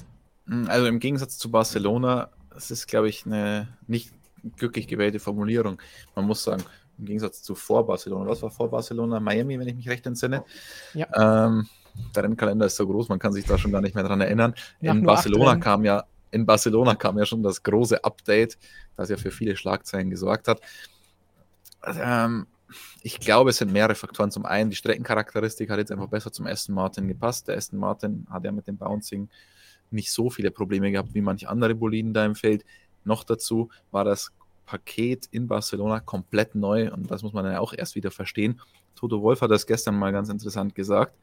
Also im Gegensatz zu Barcelona das ist, glaube ich, eine nicht glücklich gewählte Formulierung. Man muss sagen, im Gegensatz zu vor Barcelona. Was war vor Barcelona? Miami, wenn ich mich recht entsinne. Ja. Ähm, der Rennkalender ist so groß, man kann sich da schon gar nicht mehr dran erinnern. Nach in Barcelona kam ja, in Barcelona kam ja schon das große Update, das ja für viele Schlagzeilen gesorgt hat. Ähm, ich glaube, es sind mehrere Faktoren. Zum einen, die Streckencharakteristik hat jetzt einfach besser zum Aston Martin gepasst. Der Aston Martin hat ja mit dem Bouncing nicht so viele Probleme gehabt wie manche andere Boliden da im Feld. Noch dazu war das Paket in Barcelona komplett neu und das muss man ja auch erst wieder verstehen. Toto Wolf hat das gestern mal ganz interessant gesagt.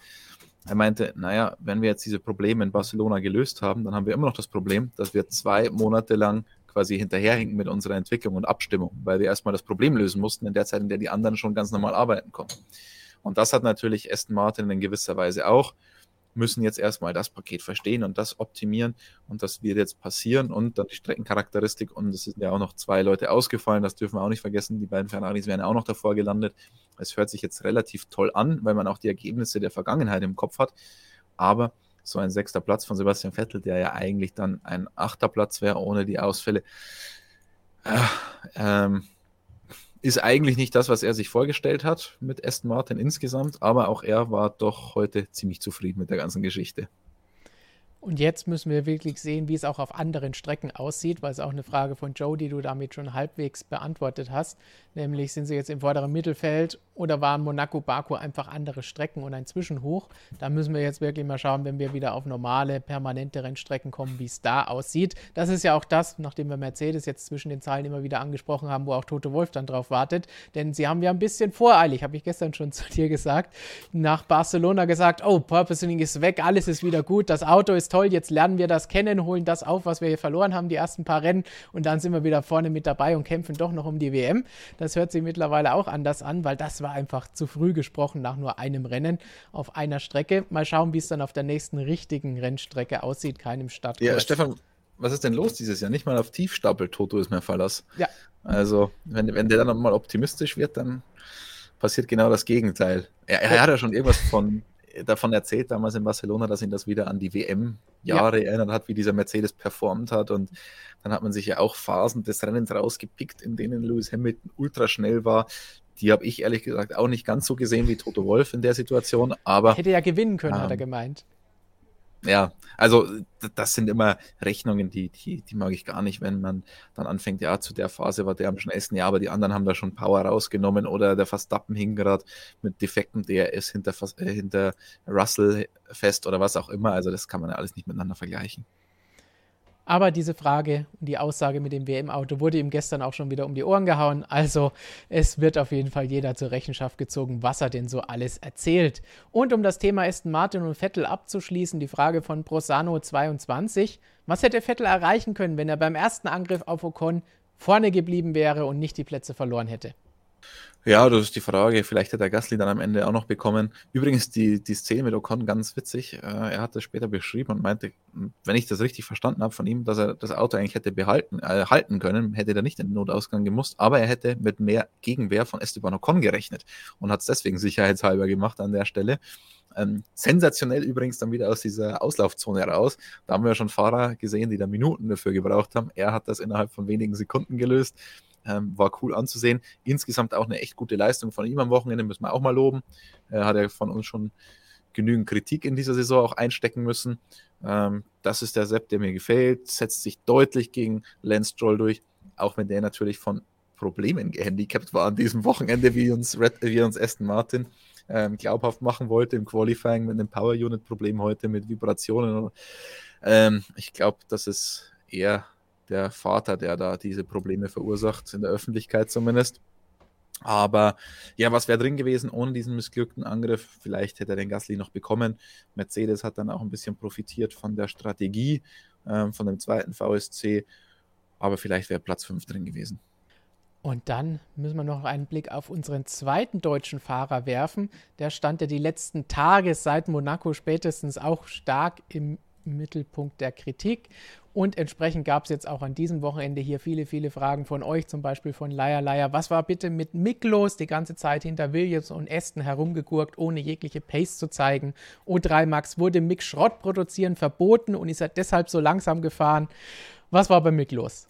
Er meinte, naja, wenn wir jetzt diese Probleme in Barcelona gelöst haben, dann haben wir immer noch das Problem, dass wir zwei Monate lang quasi hinterherhinken mit unserer Entwicklung und Abstimmung, weil wir erstmal das Problem lösen mussten in der Zeit, in der die anderen schon ganz normal arbeiten konnten. Und das hat natürlich Aston Martin in gewisser Weise auch müssen jetzt erstmal das Paket verstehen und das optimieren und das wird jetzt passieren und dann die Streckencharakteristik und es sind ja auch noch zwei Leute ausgefallen, das dürfen wir auch nicht vergessen, die beiden Ferraris wären auch noch davor gelandet. Es hört sich jetzt relativ toll an, weil man auch die Ergebnisse der Vergangenheit im Kopf hat, aber so ein sechster Platz von Sebastian Vettel, der ja eigentlich dann ein achter Platz wäre ohne die Ausfälle, äh, ähm, ist eigentlich nicht das, was er sich vorgestellt hat mit Aston Martin insgesamt, aber auch er war doch heute ziemlich zufrieden mit der ganzen Geschichte. Und jetzt müssen wir wirklich sehen, wie es auch auf anderen Strecken aussieht, weil es auch eine Frage von Joe, die du damit schon halbwegs beantwortet hast. Nämlich sind sie jetzt im vorderen Mittelfeld oder waren Monaco, Baku einfach andere Strecken und ein Zwischenhoch? Da müssen wir jetzt wirklich mal schauen, wenn wir wieder auf normale, permanente Rennstrecken kommen, wie es da aussieht. Das ist ja auch das, nachdem wir Mercedes jetzt zwischen den Zeilen immer wieder angesprochen haben, wo auch Toto Wolf dann drauf wartet. Denn sie haben ja ein bisschen voreilig, habe ich gestern schon zu dir gesagt, nach Barcelona gesagt, oh, Purposing ist weg, alles ist wieder gut, das Auto ist toll, jetzt lernen wir das kennen, holen das auf, was wir hier verloren haben, die ersten paar Rennen und dann sind wir wieder vorne mit dabei und kämpfen doch noch um die WM. Das hört sich mittlerweile auch anders an, weil das war einfach zu früh gesprochen nach nur einem Rennen auf einer Strecke. Mal schauen, wie es dann auf der nächsten richtigen Rennstrecke aussieht, keinem Stadtkurs. Ja, Stefan, was ist denn los dieses Jahr? Nicht mal auf Tiefstapel Toto ist mehr Verlass. Ja. Also, wenn, wenn der dann mal optimistisch wird, dann passiert genau das Gegenteil. Er, er hat ja schon irgendwas von davon erzählt damals in Barcelona, dass ihn das wieder an die WM-Jahre ja. erinnert hat, wie dieser Mercedes performt hat. Und dann hat man sich ja auch Phasen des Rennens rausgepickt, in denen Lewis Hamilton ultra schnell war. Die habe ich ehrlich gesagt auch nicht ganz so gesehen wie Toto Wolf in der Situation. Aber hätte ja gewinnen können, ähm, hat er ähm, gemeint ja, also das sind immer Rechnungen, die, die, die mag ich gar nicht, wenn man dann anfängt, ja, zu der Phase war der am schnellsten, ja, aber die anderen haben da schon Power rausgenommen oder der Verstappen hing gerade mit defektem DRS hinter, äh, hinter Russell fest oder was auch immer. Also das kann man ja alles nicht miteinander vergleichen. Aber diese Frage und die Aussage mit dem WM-Auto wurde ihm gestern auch schon wieder um die Ohren gehauen. Also es wird auf jeden Fall jeder zur Rechenschaft gezogen, was er denn so alles erzählt. Und um das Thema Aston Martin und Vettel abzuschließen, die Frage von Brosano 22. Was hätte Vettel erreichen können, wenn er beim ersten Angriff auf Ocon vorne geblieben wäre und nicht die Plätze verloren hätte? Ja, das ist die Frage. Vielleicht hat der Gasly dann am Ende auch noch bekommen. Übrigens, die, die Szene mit Ocon ganz witzig. Äh, er hat das später beschrieben und meinte, wenn ich das richtig verstanden habe von ihm, dass er das Auto eigentlich hätte behalten, äh, halten können, hätte er nicht in den Notausgang gemusst, aber er hätte mit mehr Gegenwehr von Esteban Ocon gerechnet und hat es deswegen sicherheitshalber gemacht an der Stelle. Ähm, sensationell übrigens dann wieder aus dieser Auslaufzone raus. Da haben wir schon Fahrer gesehen, die da Minuten dafür gebraucht haben. Er hat das innerhalb von wenigen Sekunden gelöst. Ähm, war cool anzusehen. Insgesamt auch eine echt gute Leistung von ihm am Wochenende, müssen wir auch mal loben. Er hat ja von uns schon genügend Kritik in dieser Saison auch einstecken müssen. Ähm, das ist der Sepp, der mir gefällt, setzt sich deutlich gegen Lance Stroll durch, auch wenn der natürlich von Problemen gehandicapt war an diesem Wochenende, wie uns, Red, wie uns Aston Martin ähm, glaubhaft machen wollte im Qualifying mit einem Power Unit Problem heute mit Vibrationen. Ähm, ich glaube, das ist eher der Vater, der da diese Probleme verursacht, in der Öffentlichkeit zumindest. Aber ja, was wäre drin gewesen ohne diesen missglückten Angriff? Vielleicht hätte er den Gasly noch bekommen. Mercedes hat dann auch ein bisschen profitiert von der Strategie ähm, von dem zweiten VSC. Aber vielleicht wäre Platz 5 drin gewesen. Und dann müssen wir noch einen Blick auf unseren zweiten deutschen Fahrer werfen. Der stand ja die letzten Tage seit Monaco spätestens auch stark im Mittelpunkt der Kritik. Und entsprechend gab es jetzt auch an diesem Wochenende hier viele, viele Fragen von euch, zum Beispiel von Leier Leier. Was war bitte mit Mick los? Die ganze Zeit hinter Williams und Aston herumgegurkt, ohne jegliche Pace zu zeigen. O3 Max wurde Mick Schrott produzieren verboten und ist er deshalb so langsam gefahren. Was war bei Mick los?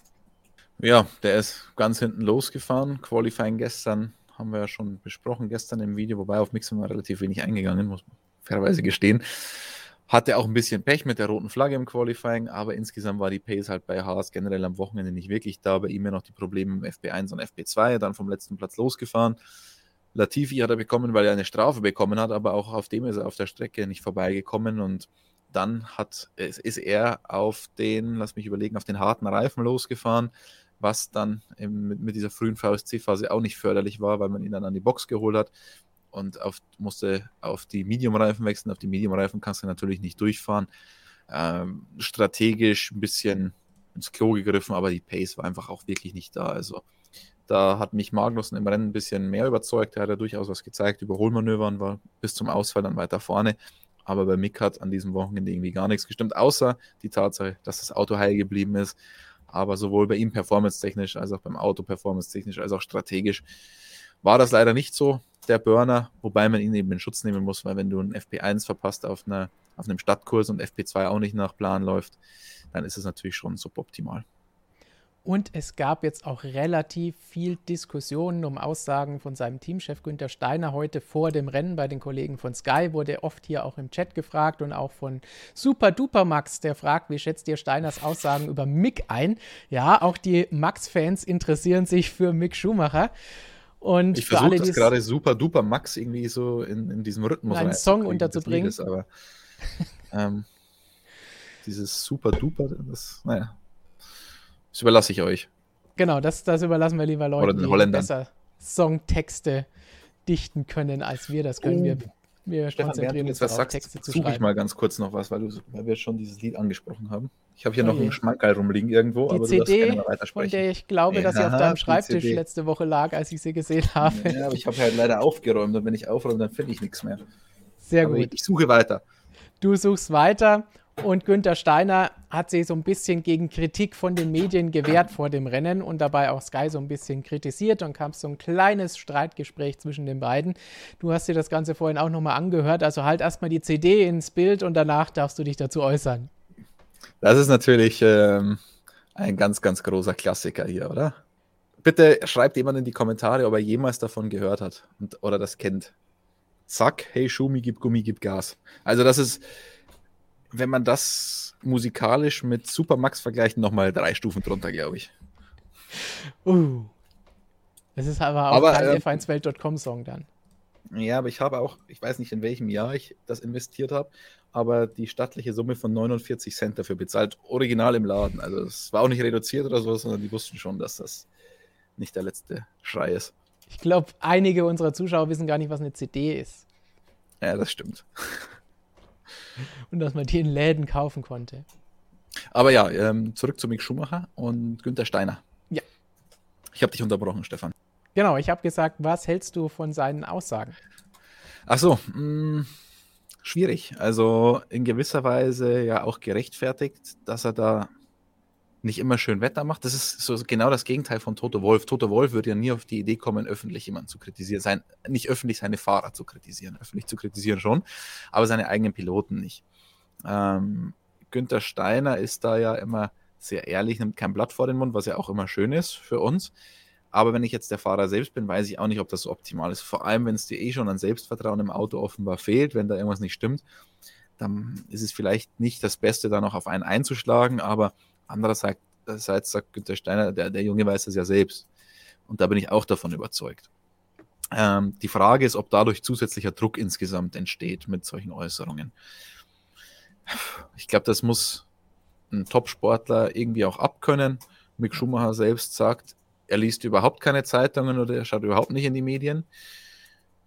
Ja, der ist ganz hinten losgefahren. Qualifying gestern haben wir ja schon besprochen, gestern im Video, wobei auf Mick sind wir relativ wenig eingegangen, muss man fairerweise gestehen. Hatte auch ein bisschen Pech mit der roten Flagge im Qualifying, aber insgesamt war die Pace halt bei Haas generell am Wochenende nicht wirklich da. Bei ihm ja noch die Probleme im FP1 und FP2, dann vom letzten Platz losgefahren. Latifi hat er bekommen, weil er eine Strafe bekommen hat, aber auch auf dem ist er auf der Strecke nicht vorbeigekommen und dann hat, ist er auf den, lass mich überlegen, auf den harten Reifen losgefahren, was dann mit, mit dieser frühen VSC-Phase auch nicht förderlich war, weil man ihn dann an die Box geholt hat und auf, musste auf die Medium-Reifen wechseln. Auf die Medium-Reifen kannst du natürlich nicht durchfahren. Ähm, strategisch ein bisschen ins Klo gegriffen, aber die Pace war einfach auch wirklich nicht da. Also da hat mich Magnussen im Rennen ein bisschen mehr überzeugt. Er hat ja durchaus was gezeigt. Überholmanövern war bis zum Ausfall dann weiter vorne. Aber bei Mick hat an diesem Wochenende irgendwie gar nichts gestimmt, außer die Tatsache, dass das Auto heil geblieben ist. Aber sowohl bei ihm performance-technisch als auch beim Auto performance-technisch als auch strategisch war das leider nicht so der Burner, wobei man ihn eben in Schutz nehmen muss, weil wenn du ein FP1 verpasst auf, einer, auf einem Stadtkurs und FP2 auch nicht nach Plan läuft, dann ist es natürlich schon suboptimal. Und es gab jetzt auch relativ viel Diskussionen um Aussagen von seinem Teamchef Günther Steiner heute vor dem Rennen bei den Kollegen von Sky. Wurde oft hier auch im Chat gefragt und auch von Super Duper Max, der fragt, wie schätzt ihr Steiners Aussagen über Mick ein? Ja, auch die Max-Fans interessieren sich für Mick Schumacher. Und ich versuche das gerade Super Duper Max irgendwie so in, in diesem Rhythmus einen Song unterzubringen. Liedes, aber ähm, dieses Super Duper, das, naja, das überlasse ich euch. Genau, das, das überlassen wir lieber Leuten, die besser Songtexte dichten können, als wir das können. Oh. Wir, wir Stefan, konzentrieren uns darauf, sagst, Texte zu schreiben. Suche ich mal ganz kurz noch was, weil, du, weil wir schon dieses Lied angesprochen haben. Ich habe hier oh noch einen Schmankerl rumliegen irgendwo, die aber CD, du darfst von der ich glaube, ja, dass sie auf deinem Schreibtisch letzte Woche lag, als ich sie gesehen habe. Ja, aber ich habe halt leider aufgeräumt und wenn ich aufräume, dann finde ich nichts mehr. Sehr aber gut. Ich, ich suche weiter. Du suchst weiter und Günther Steiner hat sich so ein bisschen gegen Kritik von den Medien gewehrt vor dem Rennen und dabei auch Sky so ein bisschen kritisiert und kam so ein kleines Streitgespräch zwischen den beiden. Du hast dir das Ganze vorhin auch nochmal angehört, also halt erstmal die CD ins Bild und danach darfst du dich dazu äußern. Das ist natürlich ähm, ein ganz, ganz großer Klassiker hier, oder? Bitte schreibt jemand in die Kommentare, ob er jemals davon gehört hat und, oder das kennt. Zack, hey Schumi, gib Gummi, gib Gas. Also das ist wenn man das musikalisch mit Supermax vergleicht, nochmal drei Stufen drunter, glaube ich. Uh. Das ist aber auch aber, kein äh, f1welt.com-Song dann. Ja, aber ich habe auch, ich weiß nicht, in welchem Jahr ich das investiert habe, aber die stattliche Summe von 49 Cent dafür bezahlt, original im Laden. Also es war auch nicht reduziert oder so, sondern die wussten schon, dass das nicht der letzte Schrei ist. Ich glaube, einige unserer Zuschauer wissen gar nicht, was eine CD ist. Ja, das stimmt und dass man die in Läden kaufen konnte. Aber ja, ähm, zurück zu Mick Schumacher und Günther Steiner. Ja. Ich habe dich unterbrochen, Stefan. Genau, ich habe gesagt, was hältst du von seinen Aussagen? Ach so, mh, mm, schwierig. Also in gewisser Weise ja auch gerechtfertigt, dass er da nicht immer schön Wetter macht. Das ist so genau das Gegenteil von Toto Wolf. Toto Wolf würde ja nie auf die Idee kommen, öffentlich jemanden zu kritisieren. Sein, nicht öffentlich seine Fahrer zu kritisieren. Öffentlich zu kritisieren schon, aber seine eigenen Piloten nicht. Ähm, Günther Steiner ist da ja immer sehr ehrlich, nimmt kein Blatt vor den Mund, was ja auch immer schön ist für uns. Aber wenn ich jetzt der Fahrer selbst bin, weiß ich auch nicht, ob das so optimal ist. Vor allem, wenn es dir eh schon an Selbstvertrauen im Auto offenbar fehlt, wenn da irgendwas nicht stimmt, dann ist es vielleicht nicht das Beste, da noch auf einen einzuschlagen. Aber Andererseits sagt Günther Steiner, der, der Junge weiß das ja selbst. Und da bin ich auch davon überzeugt. Ähm, die Frage ist, ob dadurch zusätzlicher Druck insgesamt entsteht mit solchen Äußerungen. Ich glaube, das muss ein Top-Sportler irgendwie auch abkönnen. Mick Schumacher selbst sagt, er liest überhaupt keine Zeitungen oder er schaut überhaupt nicht in die Medien.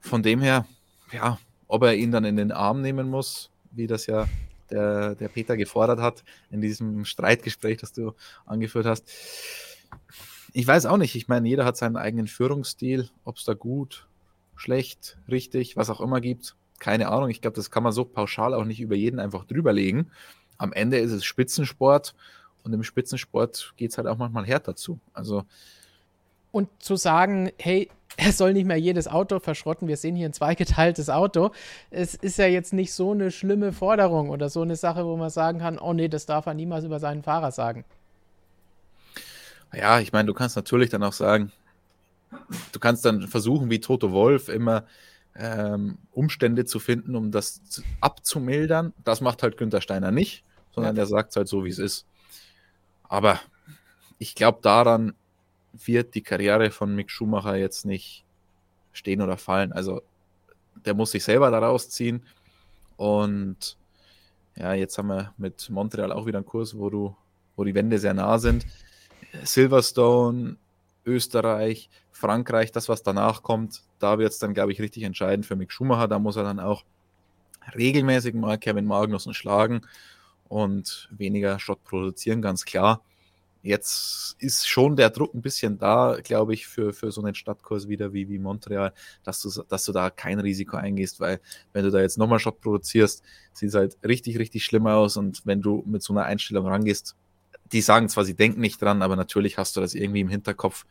Von dem her, ja, ob er ihn dann in den Arm nehmen muss, wie das ja der, der Peter gefordert hat in diesem Streitgespräch, das du angeführt hast. Ich weiß auch nicht. Ich meine, jeder hat seinen eigenen Führungsstil, ob es da gut, schlecht, richtig, was auch immer gibt. Keine Ahnung. Ich glaube, das kann man so pauschal auch nicht über jeden einfach drüberlegen. Am Ende ist es Spitzensport und im Spitzensport geht es halt auch manchmal härter zu. Also. Und zu sagen, hey, er soll nicht mehr jedes Auto verschrotten. Wir sehen hier ein zweigeteiltes Auto. Es ist ja jetzt nicht so eine schlimme Forderung oder so eine Sache, wo man sagen kann, oh nee, das darf er niemals über seinen Fahrer sagen. Ja, ich meine, du kannst natürlich dann auch sagen, du kannst dann versuchen, wie Toto Wolf immer ähm, Umstände zu finden, um das abzumildern. Das macht halt Günther Steiner nicht, sondern ja. er sagt es halt so, wie es ist. Aber ich glaube daran, wird die Karriere von Mick Schumacher jetzt nicht stehen oder fallen. Also der muss sich selber da rausziehen. Und ja, jetzt haben wir mit Montreal auch wieder einen Kurs, wo du, wo die Wände sehr nah sind. Silverstone, Österreich, Frankreich, das, was danach kommt, da wird es dann, glaube ich, richtig entscheidend für Mick Schumacher. Da muss er dann auch regelmäßig mal Kevin Magnussen schlagen und weniger Schrott produzieren, ganz klar jetzt ist schon der Druck ein bisschen da, glaube ich, für, für so einen Stadtkurs wieder wie, wie Montreal, dass du, dass du da kein Risiko eingehst, weil wenn du da jetzt nochmal Shot produzierst, sieht es halt richtig, richtig schlimm aus. Und wenn du mit so einer Einstellung rangehst, die sagen zwar, sie denken nicht dran, aber natürlich hast du das irgendwie im Hinterkopf,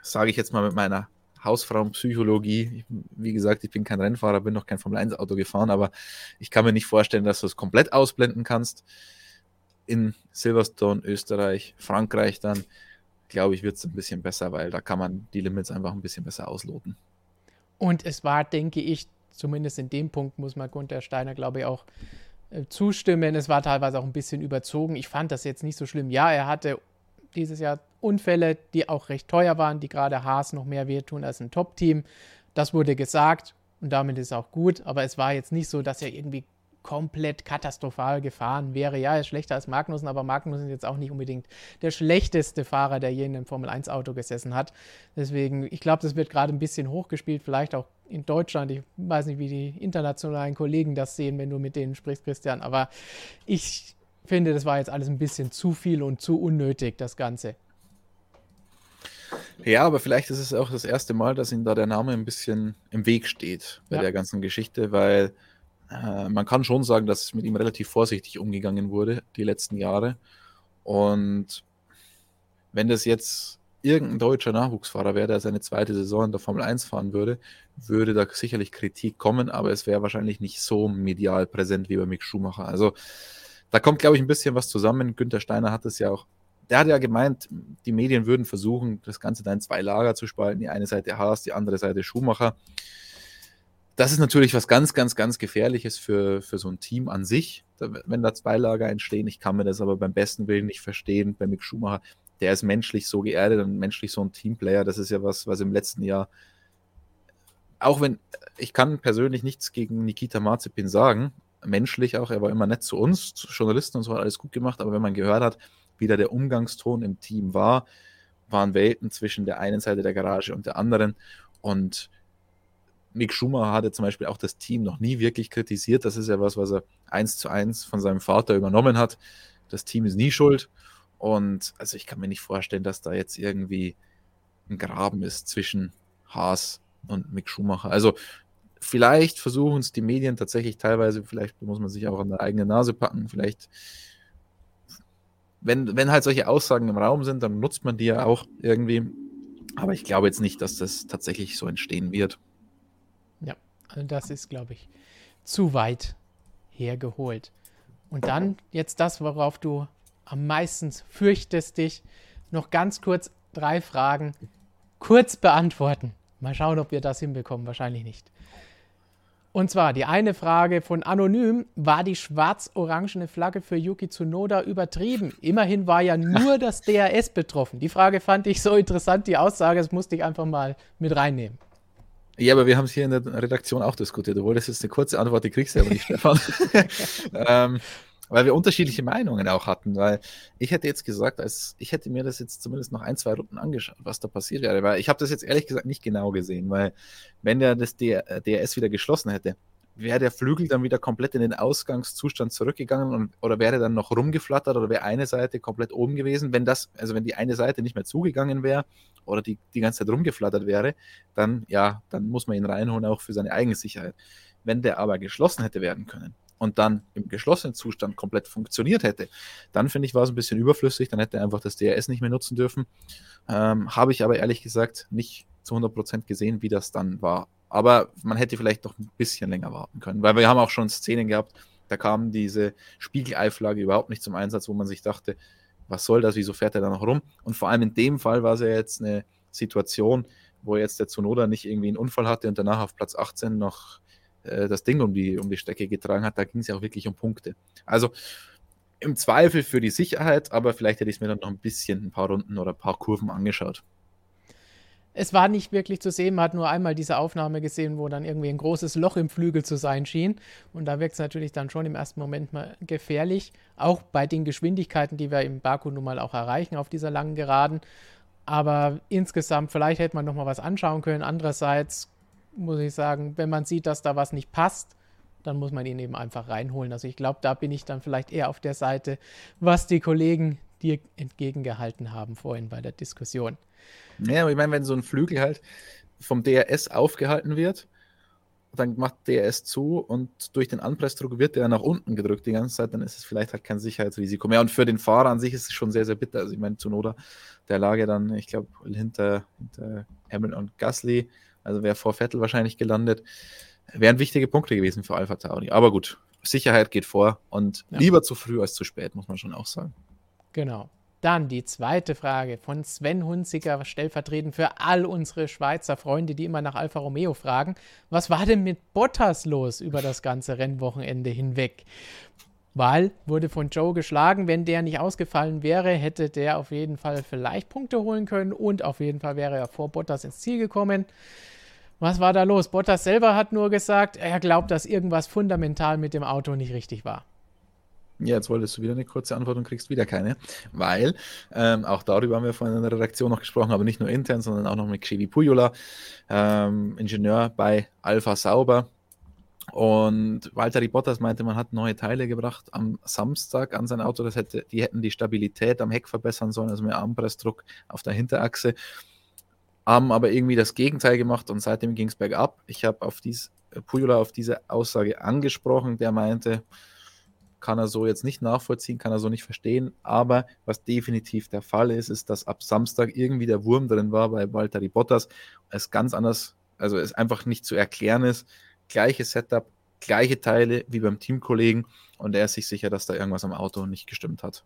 sage ich jetzt mal mit meiner Hausfrauenpsychologie. Wie gesagt, ich bin kein Rennfahrer, bin noch kein Formel-1-Auto gefahren, aber ich kann mir nicht vorstellen, dass du es komplett ausblenden kannst in Silverstone, Österreich, Frankreich dann, glaube ich, wird es ein bisschen besser, weil da kann man die Limits einfach ein bisschen besser ausloten. Und es war, denke ich, zumindest in dem Punkt muss man Gunther Steiner, glaube ich, auch äh, zustimmen. Es war teilweise auch ein bisschen überzogen. Ich fand das jetzt nicht so schlimm. Ja, er hatte dieses Jahr Unfälle, die auch recht teuer waren, die gerade Haas noch mehr wehtun als ein Top-Team. Das wurde gesagt und damit ist auch gut. Aber es war jetzt nicht so, dass er irgendwie komplett katastrophal gefahren wäre. Ja, er ist schlechter als Magnussen, aber Magnussen ist jetzt auch nicht unbedingt der schlechteste Fahrer, der je in einem Formel-1-Auto gesessen hat. Deswegen, ich glaube, das wird gerade ein bisschen hochgespielt, vielleicht auch in Deutschland. Ich weiß nicht, wie die internationalen Kollegen das sehen, wenn du mit denen sprichst, Christian, aber ich finde, das war jetzt alles ein bisschen zu viel und zu unnötig, das Ganze. Ja, aber vielleicht ist es auch das erste Mal, dass ihm da der Name ein bisschen im Weg steht bei ja. der ganzen Geschichte, weil äh, man kann schon sagen, dass mit ihm relativ vorsichtig umgegangen wurde die letzten Jahre. Und wenn das jetzt irgendein deutscher Nachwuchsfahrer wäre, der seine zweite Saison in der Formel 1 fahren würde, würde da sicherlich Kritik kommen, aber es wäre wahrscheinlich nicht so medial präsent wie bei Mick Schumacher. Also da kommt, glaube ich, ein bisschen was zusammen. Günther Steiner hat es ja auch, der hat ja gemeint, die Medien würden versuchen, das Ganze da in zwei Lager zu spalten. Die eine Seite Haas, die andere Seite Schumacher das ist natürlich was ganz, ganz, ganz Gefährliches für, für so ein Team an sich, wenn da zwei Lager entstehen. Ich kann mir das aber beim besten Willen nicht verstehen. Bei Mick Schumacher, der ist menschlich so geerdet und menschlich so ein Teamplayer. Das ist ja was, was im letzten Jahr, auch wenn ich kann persönlich nichts gegen Nikita Marzipin sagen, menschlich auch, er war immer nett zu uns, zu Journalisten und so hat alles gut gemacht, aber wenn man gehört hat, wie da der Umgangston im Team war, waren Welten zwischen der einen Seite der Garage und der anderen und Mick Schumacher hatte zum Beispiel auch das Team noch nie wirklich kritisiert. Das ist ja was, was er eins zu eins von seinem Vater übernommen hat. Das Team ist nie schuld. Und also ich kann mir nicht vorstellen, dass da jetzt irgendwie ein Graben ist zwischen Haas und Mick Schumacher. Also vielleicht versuchen es die Medien tatsächlich teilweise, vielleicht muss man sich auch an der eigenen Nase packen, vielleicht, wenn, wenn halt solche Aussagen im Raum sind, dann nutzt man die ja auch irgendwie. Aber ich glaube jetzt nicht, dass das tatsächlich so entstehen wird. Also das ist, glaube ich, zu weit hergeholt. Und dann jetzt das, worauf du am meisten fürchtest dich. Noch ganz kurz drei Fragen. Kurz beantworten. Mal schauen, ob wir das hinbekommen. Wahrscheinlich nicht. Und zwar die eine Frage von Anonym: War die schwarz-orangene Flagge für Yuki Tsunoda übertrieben? Immerhin war ja nur das DRS betroffen. Die Frage fand ich so interessant, die Aussage, das musste ich einfach mal mit reinnehmen. Ja, aber wir haben es hier in der Redaktion auch diskutiert. Du wolltest jetzt eine kurze Antwort, die kriegst du aber nicht, Stefan. ähm, weil wir unterschiedliche Meinungen auch hatten, weil ich hätte jetzt gesagt, als ich hätte mir das jetzt zumindest noch ein, zwei Runden angeschaut, was da passiert wäre, weil ich habe das jetzt ehrlich gesagt nicht genau gesehen, weil wenn der das DRS wieder geschlossen hätte, wäre der Flügel dann wieder komplett in den Ausgangszustand zurückgegangen und, oder wäre dann noch rumgeflattert oder wäre eine Seite komplett oben gewesen? Wenn das, also wenn die eine Seite nicht mehr zugegangen wäre oder die die ganze Zeit rumgeflattert wäre, dann ja, dann muss man ihn reinholen auch für seine eigene Sicherheit. Wenn der aber geschlossen hätte werden können und dann im geschlossenen Zustand komplett funktioniert hätte, dann finde ich, war es ein bisschen überflüssig, dann hätte er einfach das DRS nicht mehr nutzen dürfen. Ähm, Habe ich aber ehrlich gesagt nicht zu 100% gesehen, wie das dann war. Aber man hätte vielleicht noch ein bisschen länger warten können, weil wir haben auch schon Szenen gehabt, da kam diese Spiegeleiflage überhaupt nicht zum Einsatz, wo man sich dachte, was soll das, wieso fährt er da noch rum? Und vor allem in dem Fall war es ja jetzt eine Situation, wo jetzt der Zunoda nicht irgendwie einen Unfall hatte und danach auf Platz 18 noch äh, das Ding um die, um die Strecke getragen hat. Da ging es ja auch wirklich um Punkte. Also im Zweifel für die Sicherheit, aber vielleicht hätte ich es mir dann noch ein bisschen ein paar Runden oder ein paar Kurven angeschaut es war nicht wirklich zu sehen. Man hat nur einmal diese Aufnahme gesehen, wo dann irgendwie ein großes Loch im Flügel zu sein schien. Und da wirkt es natürlich dann schon im ersten Moment mal gefährlich. Auch bei den Geschwindigkeiten, die wir im Baku nun mal auch erreichen auf dieser langen Geraden. Aber insgesamt, vielleicht hätte man noch mal was anschauen können. Andererseits muss ich sagen, wenn man sieht, dass da was nicht passt, dann muss man ihn eben einfach reinholen. Also ich glaube, da bin ich dann vielleicht eher auf der Seite, was die Kollegen dir entgegengehalten haben vorhin bei der Diskussion. Ja, aber ich meine, wenn so ein Flügel halt vom DRS aufgehalten wird, dann macht DRS zu und durch den Anpressdruck wird der nach unten gedrückt die ganze Zeit, dann ist es vielleicht halt kein Sicherheitsrisiko mehr. Und für den Fahrer an sich ist es schon sehr, sehr bitter. Also ich meine, Zunoda, der lag ja dann, ich glaube, hinter, hinter Hamilton und Gasly, also wäre vor Vettel wahrscheinlich gelandet. Wären wichtige Punkte gewesen für Alpha Tauri. Aber gut, Sicherheit geht vor und ja. lieber zu früh als zu spät, muss man schon auch sagen. Genau. Dann die zweite Frage von Sven Hunziker, stellvertretend für all unsere Schweizer Freunde, die immer nach Alfa Romeo fragen. Was war denn mit Bottas los über das ganze Rennwochenende hinweg? Weil wurde von Joe geschlagen, wenn der nicht ausgefallen wäre, hätte der auf jeden Fall vielleicht Punkte holen können und auf jeden Fall wäre er vor Bottas ins Ziel gekommen. Was war da los? Bottas selber hat nur gesagt, er glaubt, dass irgendwas fundamental mit dem Auto nicht richtig war. Ja, jetzt wolltest du wieder eine kurze Antwort und kriegst wieder keine, weil ähm, auch darüber haben wir vorhin in der Redaktion noch gesprochen, aber nicht nur intern, sondern auch noch mit Xevi Pujola, ähm, Ingenieur bei Alpha Sauber. Und Walter Bottas meinte, man hat neue Teile gebracht am Samstag an sein Auto. Das hätte, die hätten die Stabilität am Heck verbessern sollen, also mehr Armpressdruck auf der Hinterachse. Haben aber irgendwie das Gegenteil gemacht und seitdem ging es bergab. Ich habe auf dies, Pujola auf diese Aussage angesprochen, der meinte, kann er so jetzt nicht nachvollziehen, kann er so nicht verstehen. Aber was definitiv der Fall ist, ist, dass ab Samstag irgendwie der Wurm drin war bei Valtteri Bottas. Es ganz anders, also es einfach nicht zu erklären ist. Gleiche Setup, gleiche Teile wie beim Teamkollegen und er ist sich sicher, dass da irgendwas am Auto nicht gestimmt hat.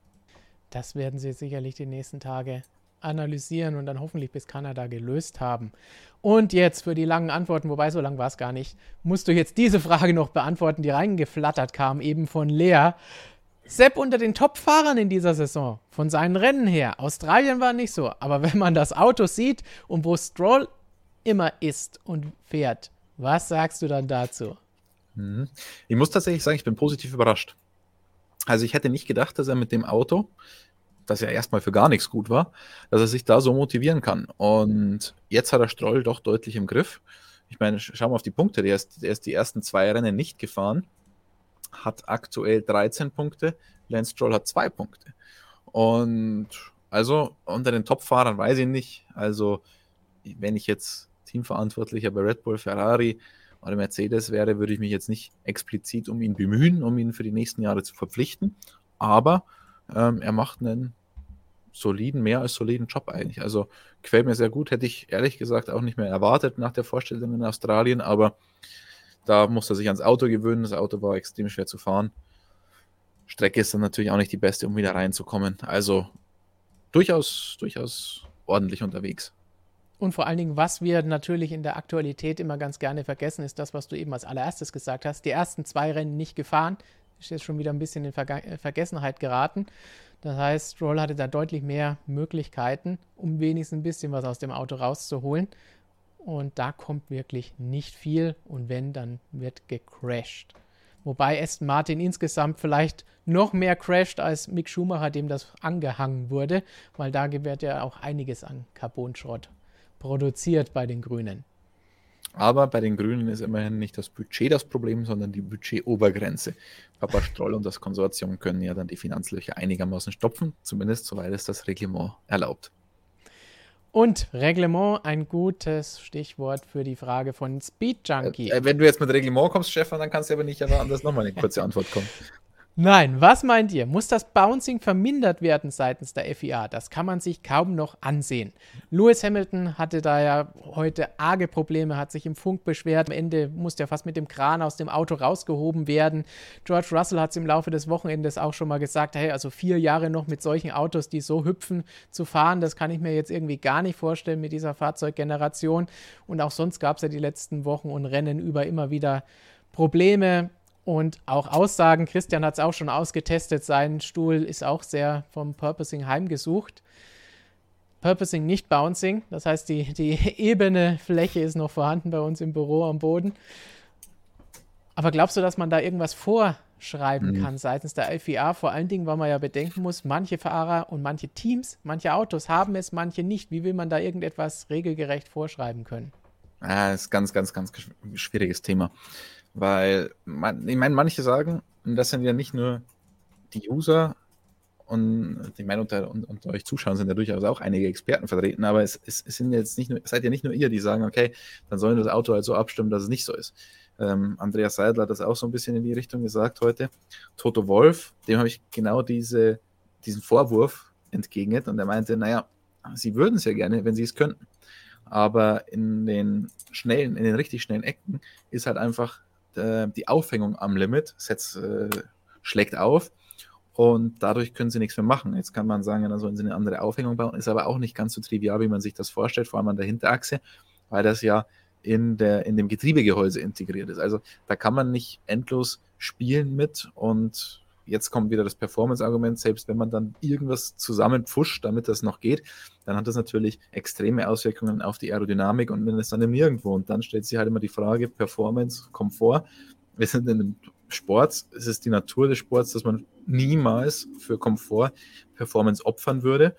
Das werden sie sicherlich die nächsten Tage analysieren und dann hoffentlich bis Kanada gelöst haben. Und jetzt für die langen Antworten, wobei so lang war es gar nicht, musst du jetzt diese Frage noch beantworten, die reingeflattert kam, eben von Lea. Sepp unter den Top-Fahrern in dieser Saison, von seinen Rennen her. Australien war nicht so, aber wenn man das Auto sieht und wo Stroll immer ist und fährt, was sagst du dann dazu? Mhm. Ich muss tatsächlich sagen, ich bin positiv überrascht. Also ich hätte nicht gedacht, dass er mit dem Auto das ja erstmal für gar nichts gut war, dass er sich da so motivieren kann. Und jetzt hat er Stroll doch deutlich im Griff. Ich meine, schau mal auf die Punkte. Der ist, der ist die ersten zwei Rennen nicht gefahren, hat aktuell 13 Punkte. Lance Stroll hat zwei Punkte. Und also unter den Top-Fahrern weiß ich nicht. Also, wenn ich jetzt Teamverantwortlicher bei Red Bull, Ferrari oder Mercedes wäre, würde ich mich jetzt nicht explizit um ihn bemühen, um ihn für die nächsten Jahre zu verpflichten. Aber ähm, er macht einen soliden, mehr als soliden Job eigentlich. Also gefällt mir sehr gut. Hätte ich ehrlich gesagt auch nicht mehr erwartet nach der Vorstellung in Australien, aber da musste er sich ans Auto gewöhnen. Das Auto war extrem schwer zu fahren. Strecke ist dann natürlich auch nicht die beste, um wieder reinzukommen. Also durchaus, durchaus ordentlich unterwegs. Und vor allen Dingen, was wir natürlich in der Aktualität immer ganz gerne vergessen, ist das, was du eben als allererstes gesagt hast. Die ersten zwei Rennen nicht gefahren, ist jetzt schon wieder ein bisschen in Verga äh, Vergessenheit geraten. Das heißt, Stroll hatte da deutlich mehr Möglichkeiten, um wenigstens ein bisschen was aus dem Auto rauszuholen. Und da kommt wirklich nicht viel. Und wenn, dann wird gecrashed. Wobei Aston Martin insgesamt vielleicht noch mehr crasht als Mick Schumacher, dem das angehangen wurde, weil da wird ja auch einiges an Carbonschrott produziert bei den Grünen. Aber bei den Grünen ist immerhin nicht das Budget das Problem, sondern die Budgetobergrenze. Papa Stroll und das Konsortium können ja dann die Finanzlöcher einigermaßen stopfen, zumindest soweit es das Reglement erlaubt. Und Reglement, ein gutes Stichwort für die Frage von Speed Junkie. Äh, wenn du jetzt mit Reglement kommst, Stefan, dann kannst du aber nicht dass nochmal eine kurze Antwort kommt. Nein, was meint ihr? Muss das Bouncing vermindert werden seitens der FIA? Das kann man sich kaum noch ansehen. Lewis Hamilton hatte da ja heute arge Probleme, hat sich im Funk beschwert. Am Ende musste er fast mit dem Kran aus dem Auto rausgehoben werden. George Russell hat es im Laufe des Wochenendes auch schon mal gesagt, hey, also vier Jahre noch mit solchen Autos, die so hüpfen, zu fahren, das kann ich mir jetzt irgendwie gar nicht vorstellen mit dieser Fahrzeuggeneration. Und auch sonst gab es ja die letzten Wochen und Rennen über immer wieder Probleme und auch Aussagen, Christian hat es auch schon ausgetestet, sein Stuhl ist auch sehr vom Purposing heimgesucht. Purposing, nicht Bouncing, das heißt, die, die ebene Fläche ist noch vorhanden bei uns im Büro am Boden. Aber glaubst du, dass man da irgendwas vorschreiben mhm. kann seitens der FIA? Vor allen Dingen, weil man ja bedenken muss, manche Fahrer und manche Teams, manche Autos haben es, manche nicht. Wie will man da irgendetwas regelgerecht vorschreiben können? Ah, das ist ganz, ganz, ganz schwieriges Thema. Weil, man, ich meine, manche sagen, das sind ja nicht nur die User, und ich meine, unter, unter euch Zuschauern sind ja durchaus auch einige Experten vertreten, aber es, es, es sind jetzt nicht nur, seid ja nicht nur ihr, die sagen, okay, dann sollen das Auto halt so abstimmen, dass es nicht so ist. Ähm, Andreas Seidler hat das auch so ein bisschen in die Richtung gesagt heute. Toto Wolf, dem habe ich genau diese, diesen Vorwurf entgegnet und er meinte, naja, sie würden es ja gerne, wenn sie es könnten. Aber in den schnellen, in den richtig schnellen Ecken ist halt einfach äh, die Aufhängung am Limit, setzt, äh, schlägt auf. und dadurch können sie nichts mehr machen. Jetzt kann man sagen, dann sollen sie eine andere Aufhängung bauen, ist aber auch nicht ganz so trivial, wie man sich das vorstellt, vor allem an der Hinterachse, weil das ja in, der, in dem Getriebegehäuse integriert ist. Also da kann man nicht endlos spielen mit und jetzt kommt wieder das Performance-Argument, selbst wenn man dann irgendwas zusammenpfuscht, damit das noch geht, dann hat das natürlich extreme Auswirkungen auf die Aerodynamik und man ist dann Nirgendwo. Und dann stellt sich halt immer die Frage, Performance, Komfort. Wir sind in einem Sport, es ist die Natur des Sports, dass man niemals für Komfort Performance opfern würde.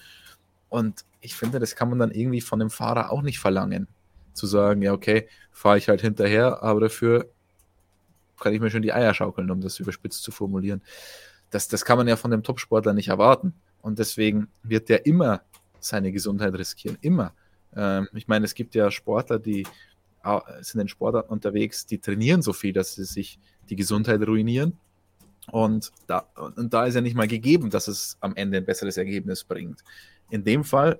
Und ich finde, das kann man dann irgendwie von dem Fahrer auch nicht verlangen. Zu sagen, ja, okay, fahre ich halt hinterher, aber dafür kann ich mir schon die Eier schaukeln, um das überspitzt zu formulieren. Das, das kann man ja von dem Topsportler nicht erwarten. Und deswegen wird der immer seine Gesundheit riskieren. Immer. Ähm, ich meine, es gibt ja Sportler, die sind in Sportarten unterwegs, die trainieren so viel, dass sie sich die Gesundheit ruinieren. Und da, und da ist ja nicht mal gegeben, dass es am Ende ein besseres Ergebnis bringt. In dem Fall,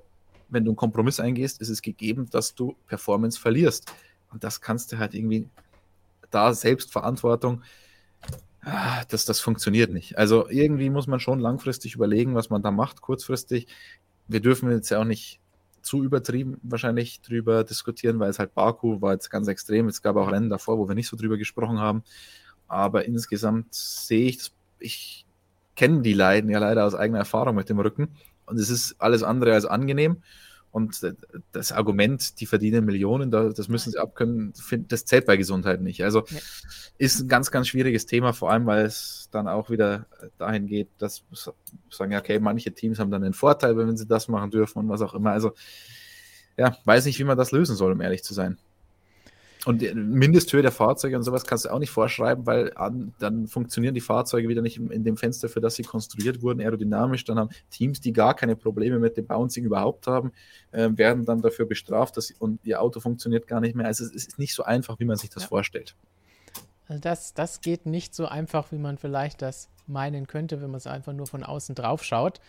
wenn du einen Kompromiss eingehst, ist es gegeben, dass du Performance verlierst. Und das kannst du halt irgendwie da Selbstverantwortung, ah, das, das funktioniert nicht. Also irgendwie muss man schon langfristig überlegen, was man da macht, kurzfristig. Wir dürfen jetzt ja auch nicht zu übertrieben wahrscheinlich drüber diskutieren, weil es halt Baku war jetzt ganz extrem. Es gab auch Rennen davor, wo wir nicht so drüber gesprochen haben. Aber insgesamt sehe ich, ich kenne die Leiden ja leider aus eigener Erfahrung mit dem Rücken. Und es ist alles andere als angenehm. Und das Argument, die verdienen Millionen, das müssen sie abkönnen, das zählt bei Gesundheit nicht. Also ist ein ganz, ganz schwieriges Thema, vor allem weil es dann auch wieder dahin geht, dass sagen, okay, manche Teams haben dann einen Vorteil, wenn sie das machen dürfen und was auch immer. Also ja, weiß nicht, wie man das lösen soll, um ehrlich zu sein. Und die Mindesthöhe der Fahrzeuge und sowas kannst du auch nicht vorschreiben, weil an, dann funktionieren die Fahrzeuge wieder nicht in, in, dem Fenster, für das sie konstruiert wurden, aerodynamisch. Dann haben Teams, die gar keine Probleme mit dem Bouncing überhaupt haben, äh, werden dann dafür bestraft dass, und ihr Auto funktioniert gar nicht mehr. Also es ist nicht so einfach, wie man sich das ja. vorstellt. Also das, das geht nicht so einfach, wie man vielleicht das meinen könnte, wenn man es einfach nur von außen drauf schaut.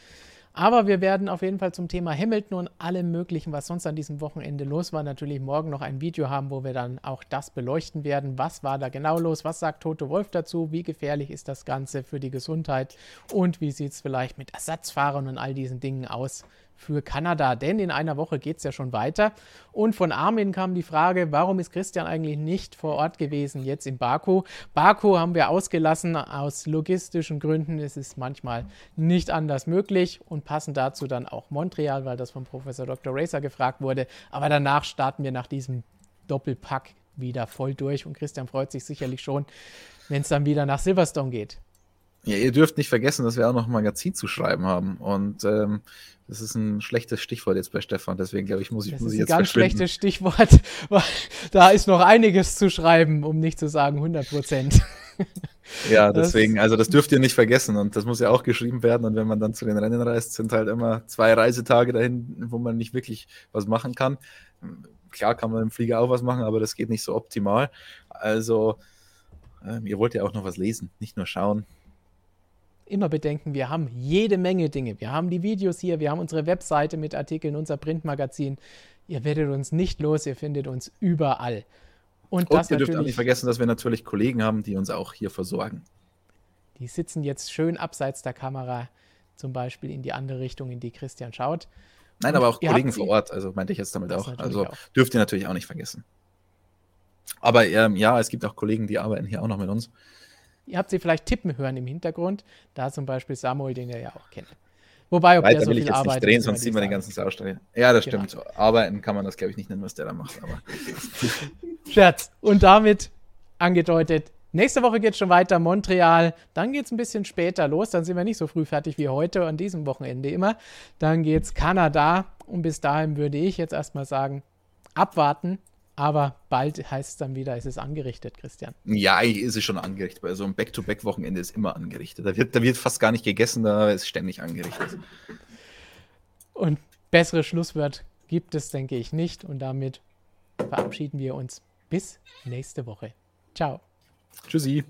Aber wir werden auf jeden Fall zum Thema Hamilton und allem Möglichen, was sonst an diesem Wochenende los war, natürlich morgen noch ein Video haben, wo wir dann auch das beleuchten werden. Was war da genau los? Was sagt Toto Wolf dazu? Wie gefährlich ist das Ganze für die Gesundheit? Und wie sieht es vielleicht mit Ersatzfahrern und all diesen Dingen aus? Für Kanada, denn in einer Woche geht es ja schon weiter. Und von Armin kam die Frage, warum ist Christian eigentlich nicht vor Ort gewesen jetzt in Baku? Baku haben wir ausgelassen aus logistischen Gründen. Es ist manchmal nicht anders möglich und passen dazu dann auch Montreal, weil das von Professor Dr. Racer gefragt wurde. Aber danach starten wir nach diesem Doppelpack wieder voll durch und Christian freut sich sicherlich schon, wenn es dann wieder nach Silverstone geht. Ja, ihr dürft nicht vergessen, dass wir auch noch ein Magazin zu schreiben haben. Und ähm, das ist ein schlechtes Stichwort jetzt bei Stefan, deswegen glaube ich, muss ich, das muss ich jetzt. Das ist ein ganz schlechtes Stichwort, weil da ist noch einiges zu schreiben, um nicht zu sagen 100 Prozent. Ja, deswegen, also das dürft ihr nicht vergessen und das muss ja auch geschrieben werden. Und wenn man dann zu den Rennen reist, sind halt immer zwei Reisetage dahin, wo man nicht wirklich was machen kann. Klar kann man im Flieger auch was machen, aber das geht nicht so optimal. Also, äh, ihr wollt ja auch noch was lesen, nicht nur schauen immer bedenken, wir haben jede Menge Dinge. Wir haben die Videos hier, wir haben unsere Webseite mit Artikeln, unser Printmagazin. Ihr werdet uns nicht los, ihr findet uns überall. Und, Und ihr dürft auch nicht vergessen, dass wir natürlich Kollegen haben, die uns auch hier versorgen. Die sitzen jetzt schön abseits der Kamera, zum Beispiel in die andere Richtung, in die Christian schaut. Nein, Und aber auch Kollegen vor Ort, also meinte ich jetzt damit auch. Also auch. dürft ihr natürlich auch nicht vergessen. Aber ähm, ja, es gibt auch Kollegen, die arbeiten hier auch noch mit uns. Ihr habt sie vielleicht tippen hören im Hintergrund. Da zum Beispiel Samuel, den ihr ja auch kennt. Wobei, ob Weiter der so will ich jetzt nicht drehen, sonst sieht man den ganzen Saustall. Ja, das genau. stimmt. Arbeiten kann man das, glaube ich, nicht nennen, was der da macht. Aber. Scherz. Und damit angedeutet, nächste Woche geht es schon weiter, Montreal. Dann geht es ein bisschen später los. Dann sind wir nicht so früh fertig wie heute an diesem Wochenende immer. Dann geht es Kanada. Und bis dahin würde ich jetzt erstmal sagen, abwarten, aber bald heißt es dann wieder, es ist angerichtet, Christian. Ja, eigentlich ist es schon angerichtet. Bei so einem Back-to-Back-Wochenende ist immer angerichtet. Da wird, da wird fast gar nicht gegessen, da ist ständig angerichtet. Und bessere Schlusswort gibt es, denke ich, nicht. Und damit verabschieden wir uns bis nächste Woche. Ciao. Tschüssi.